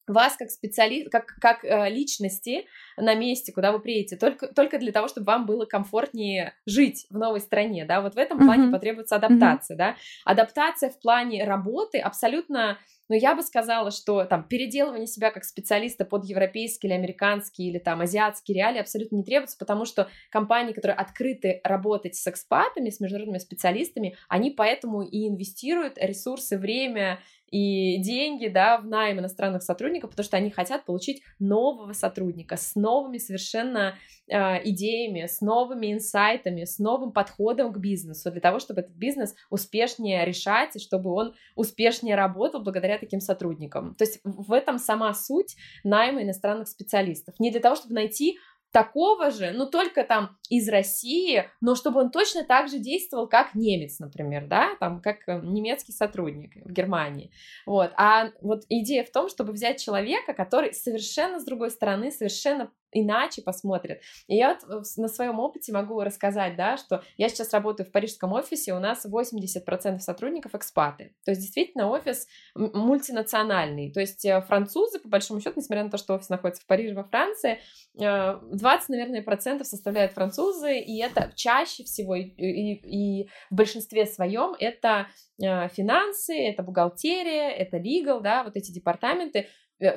вас как специалист, как, как э, личности на месте, куда вы приедете, только, только для того, чтобы вам было комфортнее жить в новой стране, да, вот в этом плане mm-hmm. потребуется адаптация, mm-hmm. да, адаптация в плане работы абсолютно но я бы сказала, что там переделывание себя как специалиста под европейский или американский или там азиатский реалии абсолютно не требуется, потому что компании, которые открыты работать с экспатами, с международными специалистами, они поэтому и инвестируют ресурсы, время и деньги, да, в найм иностранных сотрудников, потому что они хотят получить нового сотрудника с новыми совершенно э, идеями, с новыми инсайтами, с новым подходом к бизнесу, для того, чтобы этот бизнес успешнее решать, и чтобы он успешнее работал благодаря таким сотрудникам. То есть в этом сама суть найма иностранных специалистов. Не для того, чтобы найти такого же, но только там из России, но чтобы он точно так же действовал, как немец, например, да, там, как э, немецкий сотрудник в Германии, вот, а вот идея в том, чтобы взять человека, который совершенно с другой стороны, совершенно иначе посмотрят. И я вот на своем опыте могу рассказать, да, что я сейчас работаю в парижском офисе, у нас 80% сотрудников экспаты. То есть действительно офис мультинациональный. То есть э, французы, по большому счету, несмотря на то, что офис находится в Париже, во Франции, 20, э, наверное, процентов составляют французы, и это чаще всего и, и, и в большинстве своем это э, финансы, это бухгалтерия, это legal, да, вот эти департаменты,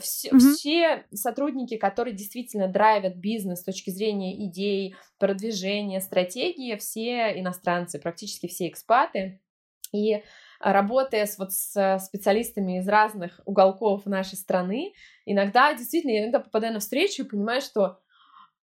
все, mm-hmm. все сотрудники, которые действительно драйвят бизнес с точки зрения идей, продвижения, стратегии, все иностранцы, практически все экспаты. И работая с, вот, с специалистами из разных уголков нашей страны, иногда действительно, я иногда попадаю на встречу и понимаю, что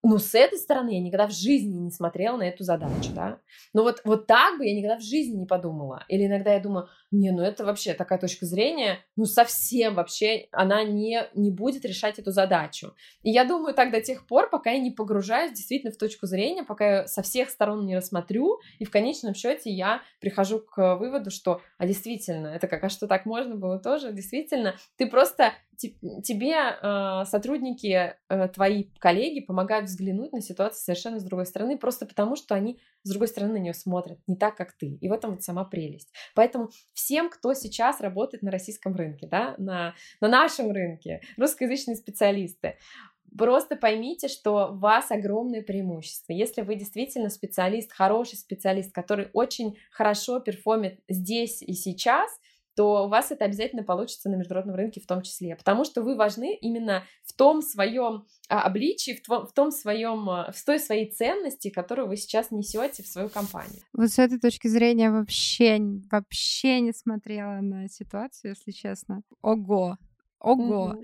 ну, с этой стороны я никогда в жизни не смотрела на эту задачу, да. Но вот, вот так бы я никогда в жизни не подумала. Или иногда я думаю, не, ну это вообще такая точка зрения, ну совсем вообще она не, не будет решать эту задачу. И я думаю так до тех пор, пока я не погружаюсь действительно в точку зрения, пока я со всех сторон не рассмотрю, и в конечном счете я прихожу к выводу, что, а действительно, это как, а что так можно было тоже? Действительно, ты просто тебе э, сотрудники, э, твои коллеги помогают взглянуть на ситуацию совершенно с другой стороны, просто потому что они с другой стороны на нее смотрят не так, как ты. И в этом вот сама прелесть. Поэтому всем, кто сейчас работает на российском рынке, да, на, на нашем рынке, русскоязычные специалисты, Просто поймите, что у вас огромное преимущество. Если вы действительно специалист, хороший специалист, который очень хорошо перформит здесь и сейчас, то у вас это обязательно получится на международном рынке в том числе, потому что вы важны именно в том своем а, обличии, в, тво, в том своем, а, в той своей ценности, которую вы сейчас несете в свою компанию. Вот с этой точки зрения вообще, вообще не смотрела на ситуацию, если честно. Ого, Ого. Мгм.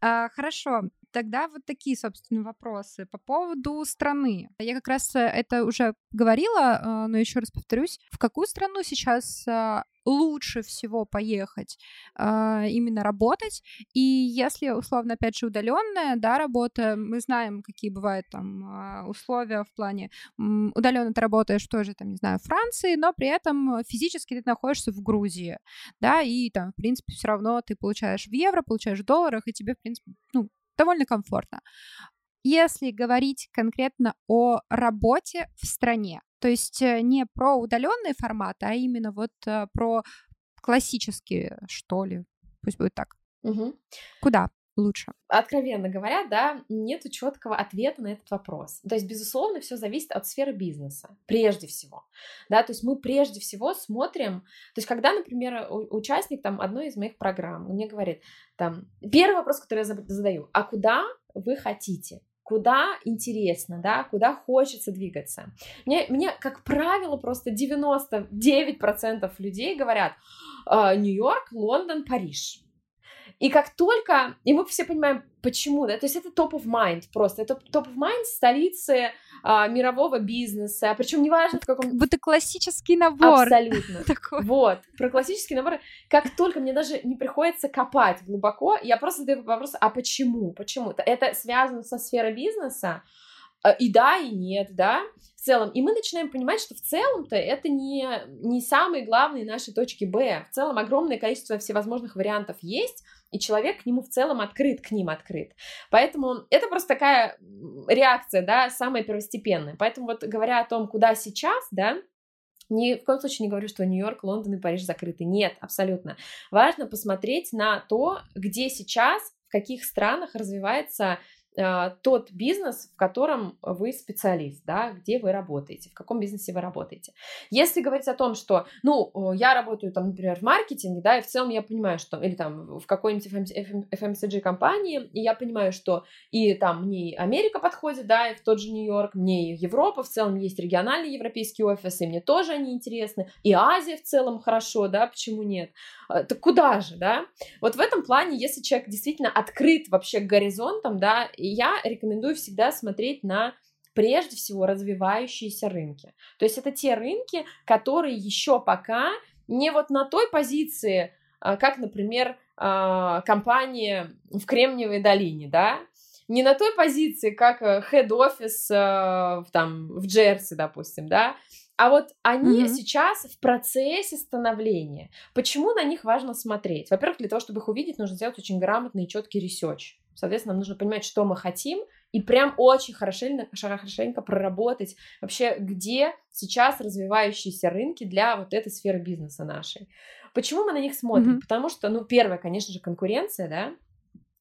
А, хорошо, тогда вот такие, собственно, вопросы по поводу страны. Я как раз э, это уже говорила, а, но еще раз повторюсь. В какую страну сейчас а, лучше всего поехать именно работать? И если, условно, опять же, удаленная да, работа, мы знаем, какие бывают там условия в плане удаленно ты работаешь тоже, там, не знаю, Франции, но при этом физически ты находишься в Грузии, да, и там, в принципе, все равно ты получаешь в евро, получаешь в долларах, и тебе, в принципе, ну, довольно комфортно. Если говорить конкретно о работе в стране, то есть э, не про удаленные форматы, а именно вот э, про классические, что ли, пусть будет так. Угу. Куда? Лучше? Откровенно говоря, да, нет четкого ответа на этот вопрос. То есть, безусловно, все зависит от сферы бизнеса, прежде всего. Да, то есть мы прежде всего смотрим, то есть когда, например, участник там одной из моих программ мне говорит, там, первый вопрос, который я задаю, а куда вы хотите? куда интересно, да, куда хочется двигаться. Мне, мне как правило, просто 99% людей говорят «А, Нью-Йорк, Лондон, Париж. И как только, и мы все понимаем, почему, да, то есть это топ of mind просто, это топ of mind столицы а, мирового бизнеса, причем неважно в каком... Это классический набор. Абсолютно. Такой. Вот, про классический набор. Как только мне даже не приходится копать глубоко, я просто задаю вопрос, а почему, почему? Это связано со сферой бизнеса, а, и да, и нет, да, в целом. И мы начинаем понимать, что в целом-то это не, не самые главные наши точки Б. В целом огромное количество всевозможных вариантов есть, и человек к нему в целом открыт, к ним открыт. Поэтому это просто такая реакция, да, самая первостепенная. Поэтому вот говоря о том, куда сейчас, да, ни в коем случае не говорю, что Нью-Йорк, Лондон и Париж закрыты. Нет, абсолютно. Важно посмотреть на то, где сейчас, в каких странах развивается тот бизнес, в котором вы специалист, да, где вы работаете, в каком бизнесе вы работаете. Если говорить о том, что, ну, я работаю там, например, в маркетинге, да, и в целом я понимаю, что, или там в какой-нибудь FMCG компании, и я понимаю, что и там мне Америка подходит, да, и в тот же Нью-Йорк, мне и Европа, в целом есть региональные европейские офисы, и мне тоже они интересны, и Азия в целом хорошо, да, почему нет? А, так куда же, да? Вот в этом плане, если человек действительно открыт вообще к горизонтам, да, я рекомендую всегда смотреть на прежде всего развивающиеся рынки. То есть это те рынки, которые еще пока не вот на той позиции, а, как, например, а, компания в Кремниевой долине, да, не на той позиции, как head office э, там в Джерси, допустим, да, а вот они mm-hmm. сейчас в процессе становления. Почему на них важно смотреть? Во-первых, для того, чтобы их увидеть, нужно сделать очень грамотный и четкий research. Соответственно, нам нужно понимать, что мы хотим, и прям очень хорошенько, хорошенько проработать вообще, где сейчас развивающиеся рынки для вот этой сферы бизнеса нашей. Почему мы на них смотрим? Mm-hmm. Потому что, ну, первое, конечно же, конкуренция, да,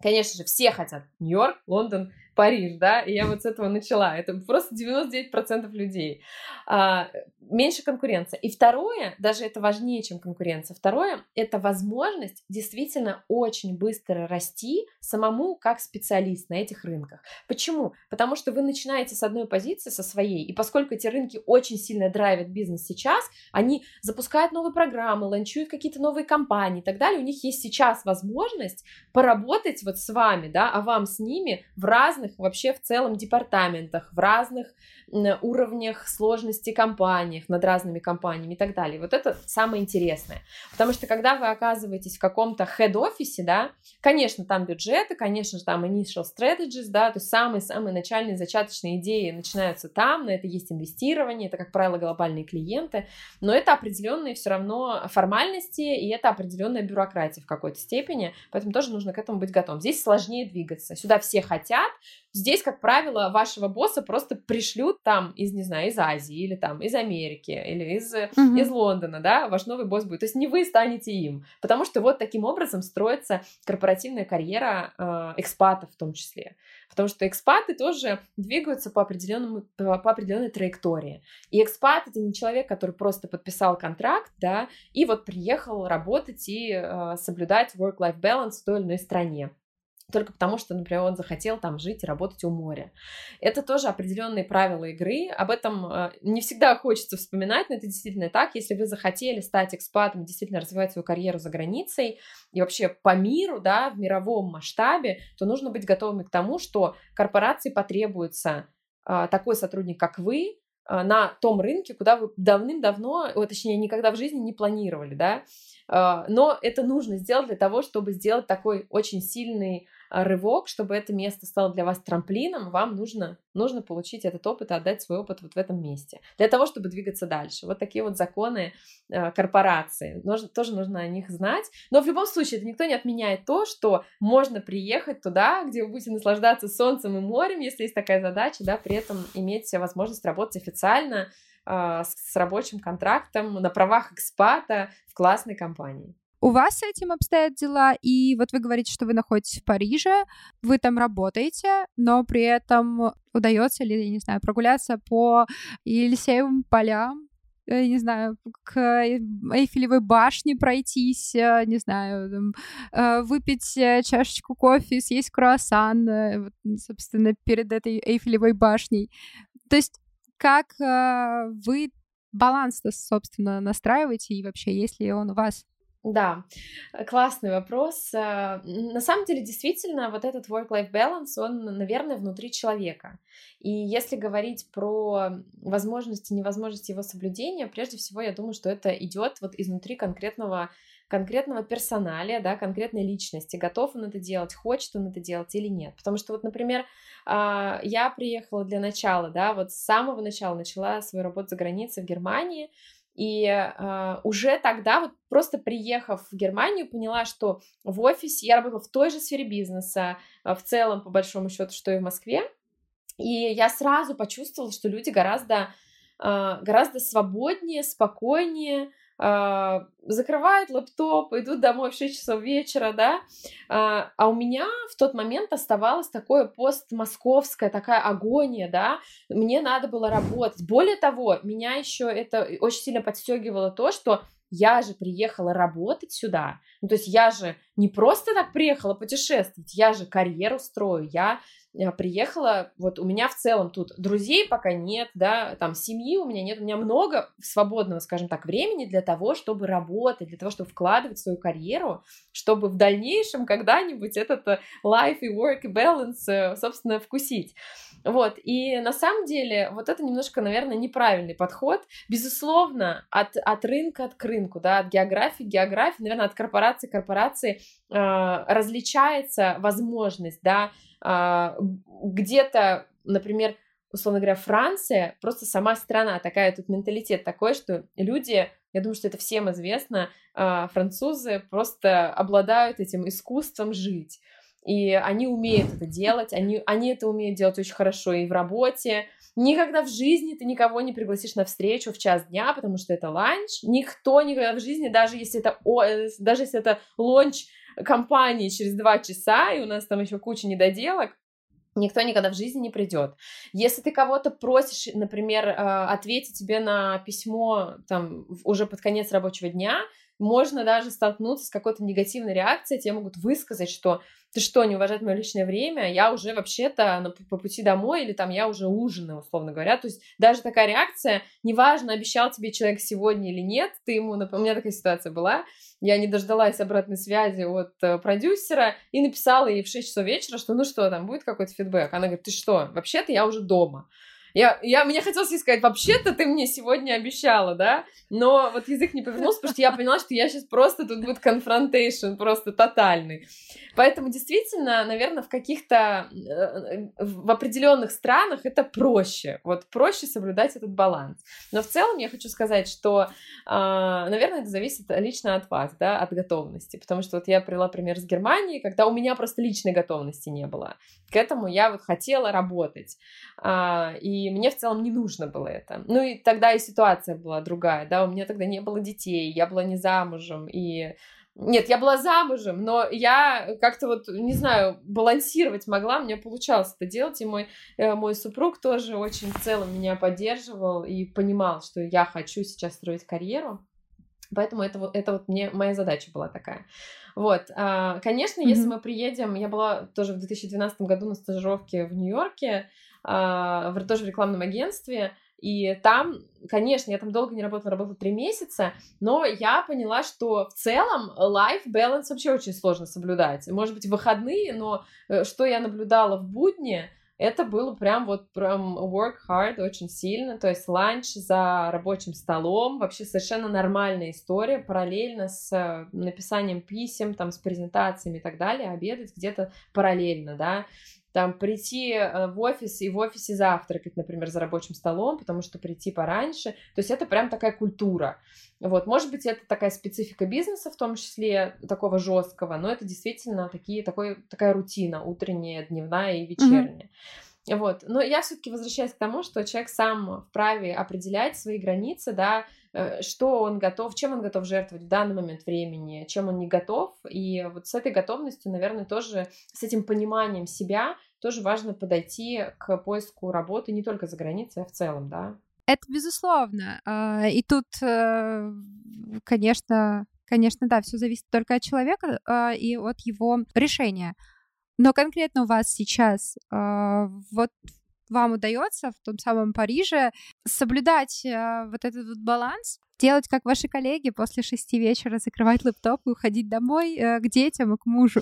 Конечно же, все хотят Нью-Йорк, Лондон, Париж, да, и я вот с этого начала. Это просто 99% людей. А, меньше конкуренция. И второе, даже это важнее, чем конкуренция, второе, это возможность действительно очень быстро расти самому как специалист на этих рынках. Почему? Потому что вы начинаете с одной позиции, со своей, и поскольку эти рынки очень сильно драйвят бизнес сейчас, они запускают новые программы, ланчуют какие-то новые компании и так далее, у них есть сейчас возможность поработать вот с вами, да, а вам с ними в разных вообще в целом департаментах, в разных уровнях сложности компаниях, над разными компаниями и так далее. Вот это самое интересное. Потому что когда вы оказываетесь в каком-то хед-офисе, да, конечно, там бюджеты, конечно же, там initial strategies, да, то есть самые-самые начальные зачаточные идеи начинаются там, на это есть инвестирование, это, как правило, глобальные клиенты, но это определенные все равно формальности, и это определенная бюрократия в какой-то степени, поэтому тоже нужно к этому быть готовым. Здесь сложнее двигаться. Сюда все хотят, Здесь, как правило, вашего босса просто пришлют там из, не знаю, из Азии или там из Америки или из, mm-hmm. из Лондона, да, ваш новый босс будет. То есть не вы станете им, потому что вот таким образом строится корпоративная карьера э, экспатов в том числе. Потому что экспаты тоже двигаются по, определенному, по, по определенной траектории. И экспат — это не человек, который просто подписал контракт, да, и вот приехал работать и э, соблюдать work-life balance в той или иной стране. Только потому, что, например, он захотел там жить и работать у моря. Это тоже определенные правила игры. Об этом э, не всегда хочется вспоминать, но это действительно так. Если вы захотели стать экспатом, действительно развивать свою карьеру за границей и вообще по миру, да, в мировом масштабе, то нужно быть готовыми к тому, что корпорации потребуется э, такой сотрудник, как вы, э, на том рынке, куда вы давным-давно, точнее, никогда в жизни не планировали, да, но это нужно сделать для того, чтобы сделать такой очень сильный рывок, чтобы это место стало для вас трамплином, вам нужно, нужно получить этот опыт и отдать свой опыт вот в этом месте. Для того, чтобы двигаться дальше. Вот такие вот законы э, корпорации. Нужно, тоже нужно о них знать. Но в любом случае, это никто не отменяет то, что можно приехать туда, где вы будете наслаждаться солнцем и морем, если есть такая задача, да, при этом иметь возможность работать официально, с, с рабочим контрактом на правах экспата в классной компании. У вас с этим обстоят дела, и вот вы говорите, что вы находитесь в Париже, вы там работаете, но при этом удается ли, я не знаю, прогуляться по Елисеевым полям, я не знаю, к Эйфелевой башне пройтись, э, не знаю, там, э, выпить э, чашечку кофе, съесть круассан, собственно, перед этой Эйфелевой башней. То есть как вы баланс-то, собственно, настраиваете, и вообще, есть ли он у вас? Да, э, классный вопрос. Э, на самом деле, действительно, вот этот work-life balance, он, наверное, внутри человека. И если говорить про возможности и невозможности его соблюдения, прежде всего, я думаю, что это идет вот изнутри конкретного конкретного персоналия, да, конкретной личности, готов он это делать, хочет он это делать или нет. Потому что вот, например, а, я приехала для начала, да, вот с самого начала начала свою работу за границей в Германии, и э, уже тогда, вот просто приехав в Германию, поняла, что в офисе я работала в той же сфере бизнеса, э, в целом, по большому счету, что и в Москве. И я сразу почувствовала, что люди гораздо, э, гораздо свободнее, спокойнее, а, закрывают лаптоп, идут домой в 6 часов вечера, да, а, а у меня в тот момент оставалось такое постмосковская такая агония, да, мне надо было работать. Более того, меня еще это очень сильно подстегивало то, что я же приехала работать сюда. Ну, то есть я же не просто так приехала путешествовать, я же карьеру строю, я приехала, вот у меня в целом тут друзей пока нет, да, там семьи у меня нет, у меня много свободного, скажем так, времени для того, чтобы работать, для того, чтобы вкладывать в свою карьеру, чтобы в дальнейшем когда-нибудь этот э, life и work balance, э, собственно, вкусить. Вот, и на самом деле вот это немножко, наверное, неправильный подход. Безусловно, от, от рынка к рынку, да, от географии к географии, наверное, от корпорации к корпорации э, различается возможность, да, где-то, например, условно говоря, Франция, просто сама страна, такая тут менталитет такой, что люди, я думаю, что это всем известно, э, французы просто обладают этим искусством жить и они умеют это делать, они, они это умеют делать очень хорошо и в работе. Никогда в жизни ты никого не пригласишь на встречу в час дня, потому что это ланч. Никто никогда в жизни, даже если это, даже если это ланч компании через два часа, и у нас там еще куча недоделок, никто никогда в жизни не придет. Если ты кого-то просишь, например, э, ответить тебе на письмо там уже под конец рабочего дня, можно даже столкнуться с какой-то негативной реакцией, тебе могут высказать, что ты что, не уважать мое личное время, я уже вообще-то по пути домой, или там я уже ужинаю, условно говоря. То есть даже такая реакция, неважно, обещал тебе человек сегодня или нет, ты ему, у меня такая ситуация была, я не дождалась обратной связи от э, продюсера и написала ей в 6 часов вечера, что ну что, там будет какой-то фидбэк. Она говорит, ты что, вообще-то я уже дома. Я, я, мне хотелось ей сказать, вообще-то ты мне сегодня обещала, да? Но вот язык не повернулся, потому что я поняла, что я сейчас просто тут будет confrontation, просто тотальный. Поэтому действительно, наверное, в каких-то, э, в определенных странах это проще. Вот проще соблюдать этот баланс. Но в целом я хочу сказать, что, а, наверное, это зависит лично от вас, да, от готовности. Потому что вот я привела пример с Германии, когда у меня просто личной готовности не было. К этому я вот хотела работать. А, и мне в целом не нужно было это. Ну и тогда и ситуация была другая, да, у меня тогда не было детей, я была не замужем, и нет, я была замужем, но я как-то вот, не знаю, балансировать могла, мне получалось это делать, и мой, э, мой супруг тоже очень в целом меня поддерживал и понимал, что я хочу сейчас строить карьеру. Поэтому это это вот мне моя задача была такая. Вот, а, конечно, mm-hmm. если мы приедем, я была тоже в 2012 году на стажировке в Нью-Йорке, в, тоже в рекламном агентстве, и там, конечно, я там долго не работала, работала три месяца, но я поняла, что в целом life balance вообще очень сложно соблюдать. Может быть, выходные, но э, что я наблюдала в будни, это было прям вот прям work hard очень сильно, то есть ланч за рабочим столом, вообще совершенно нормальная история, параллельно с э, написанием писем, там, с презентациями и так далее, обедать где-то параллельно, да, там прийти э, в офис и в офисе завтракать, например, за рабочим столом, потому что прийти пораньше. То есть это прям такая культура. Вот, может быть, это такая специфика бизнеса, в том числе такого жесткого, но это действительно такие, такой, такая рутина утренняя, дневная и вечерняя. Mm-hmm. Вот. Но я все-таки возвращаюсь к тому, что человек сам вправе определять свои границы, да, Э, что он готов, чем он готов жертвовать в данный момент времени, чем он не готов. И вот с этой готовностью, наверное, тоже с этим пониманием себя тоже важно подойти к поиску работы не только за границей, а в целом, да. Это безусловно. А, и тут, э, конечно, конечно, да, все зависит только от человека а, и от его решения. Но конкретно у вас сейчас а, вот вам удается в том самом Париже соблюдать вот этот вот баланс, делать как ваши коллеги после шести вечера, закрывать лэптоп и уходить домой э, к детям и к мужу?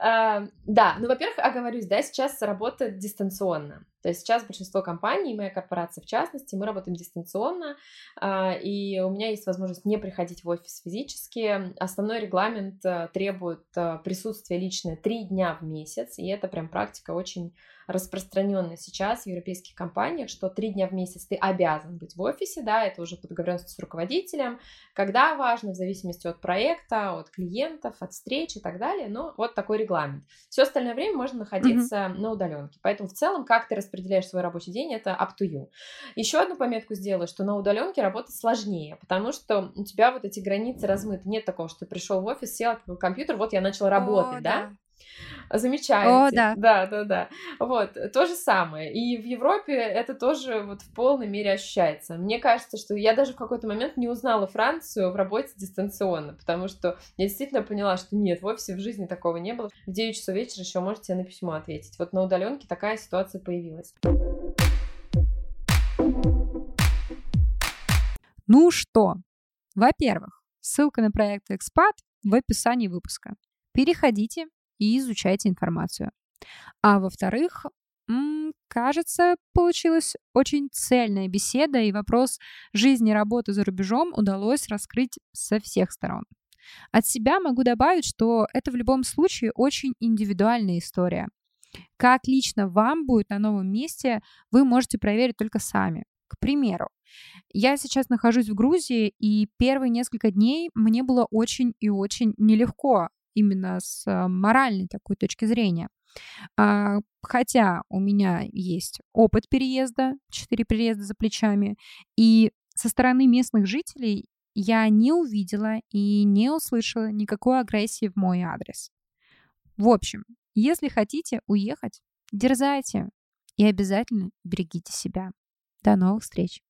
А, да, ну, во-первых, оговорюсь, да, сейчас работает дистанционно. То есть сейчас большинство компаний, моя корпорация в частности, мы работаем дистанционно, а, и у меня есть возможность не приходить в офис физически. Основной регламент э, требует присутствия личное три дня в месяц, и это прям практика очень распространенная сейчас в европейских компаниях, что три дня в месяц ты обязан быть в офисе, да, это уже по договоренности с руководителем, когда важно, в зависимости от проекта, от клиентов, от встреч и так далее, но вот такой регламент. Все остальное время можно находиться mm-hmm. на удаленке, поэтому в целом, как ты распределяешь свой рабочий день, это up to you. Еще одну пометку сделаю, что на удаленке работать сложнее, потому что у тебя вот эти границы размыты, нет такого, что ты пришел в офис, сел от компьютер, вот я начал работать, О, да? да? Замечаете. О, да. Да, да, да. Вот, то же самое. И в Европе это тоже вот в полной мере ощущается. Мне кажется, что я даже в какой-то момент не узнала Францию в работе дистанционно, потому что я действительно поняла, что нет, в офисе в жизни такого не было. В 9 часов вечера еще можете на письмо ответить. Вот на удаленке такая ситуация появилась. Ну что, во-первых, ссылка на проект Экспат в описании выпуска. Переходите и изучайте информацию. А во-вторых, кажется, получилась очень цельная беседа, и вопрос жизни и работы за рубежом удалось раскрыть со всех сторон. От себя могу добавить, что это в любом случае очень индивидуальная история. Как лично вам будет на новом месте, вы можете проверить только сами. К примеру, я сейчас нахожусь в Грузии, и первые несколько дней мне было очень и очень нелегко именно с а, моральной такой точки зрения. А, хотя у меня есть опыт переезда, четыре переезда за плечами, и со стороны местных жителей я не увидела и не услышала никакой агрессии в мой адрес. В общем, если хотите уехать, дерзайте и обязательно берегите себя. До новых встреч!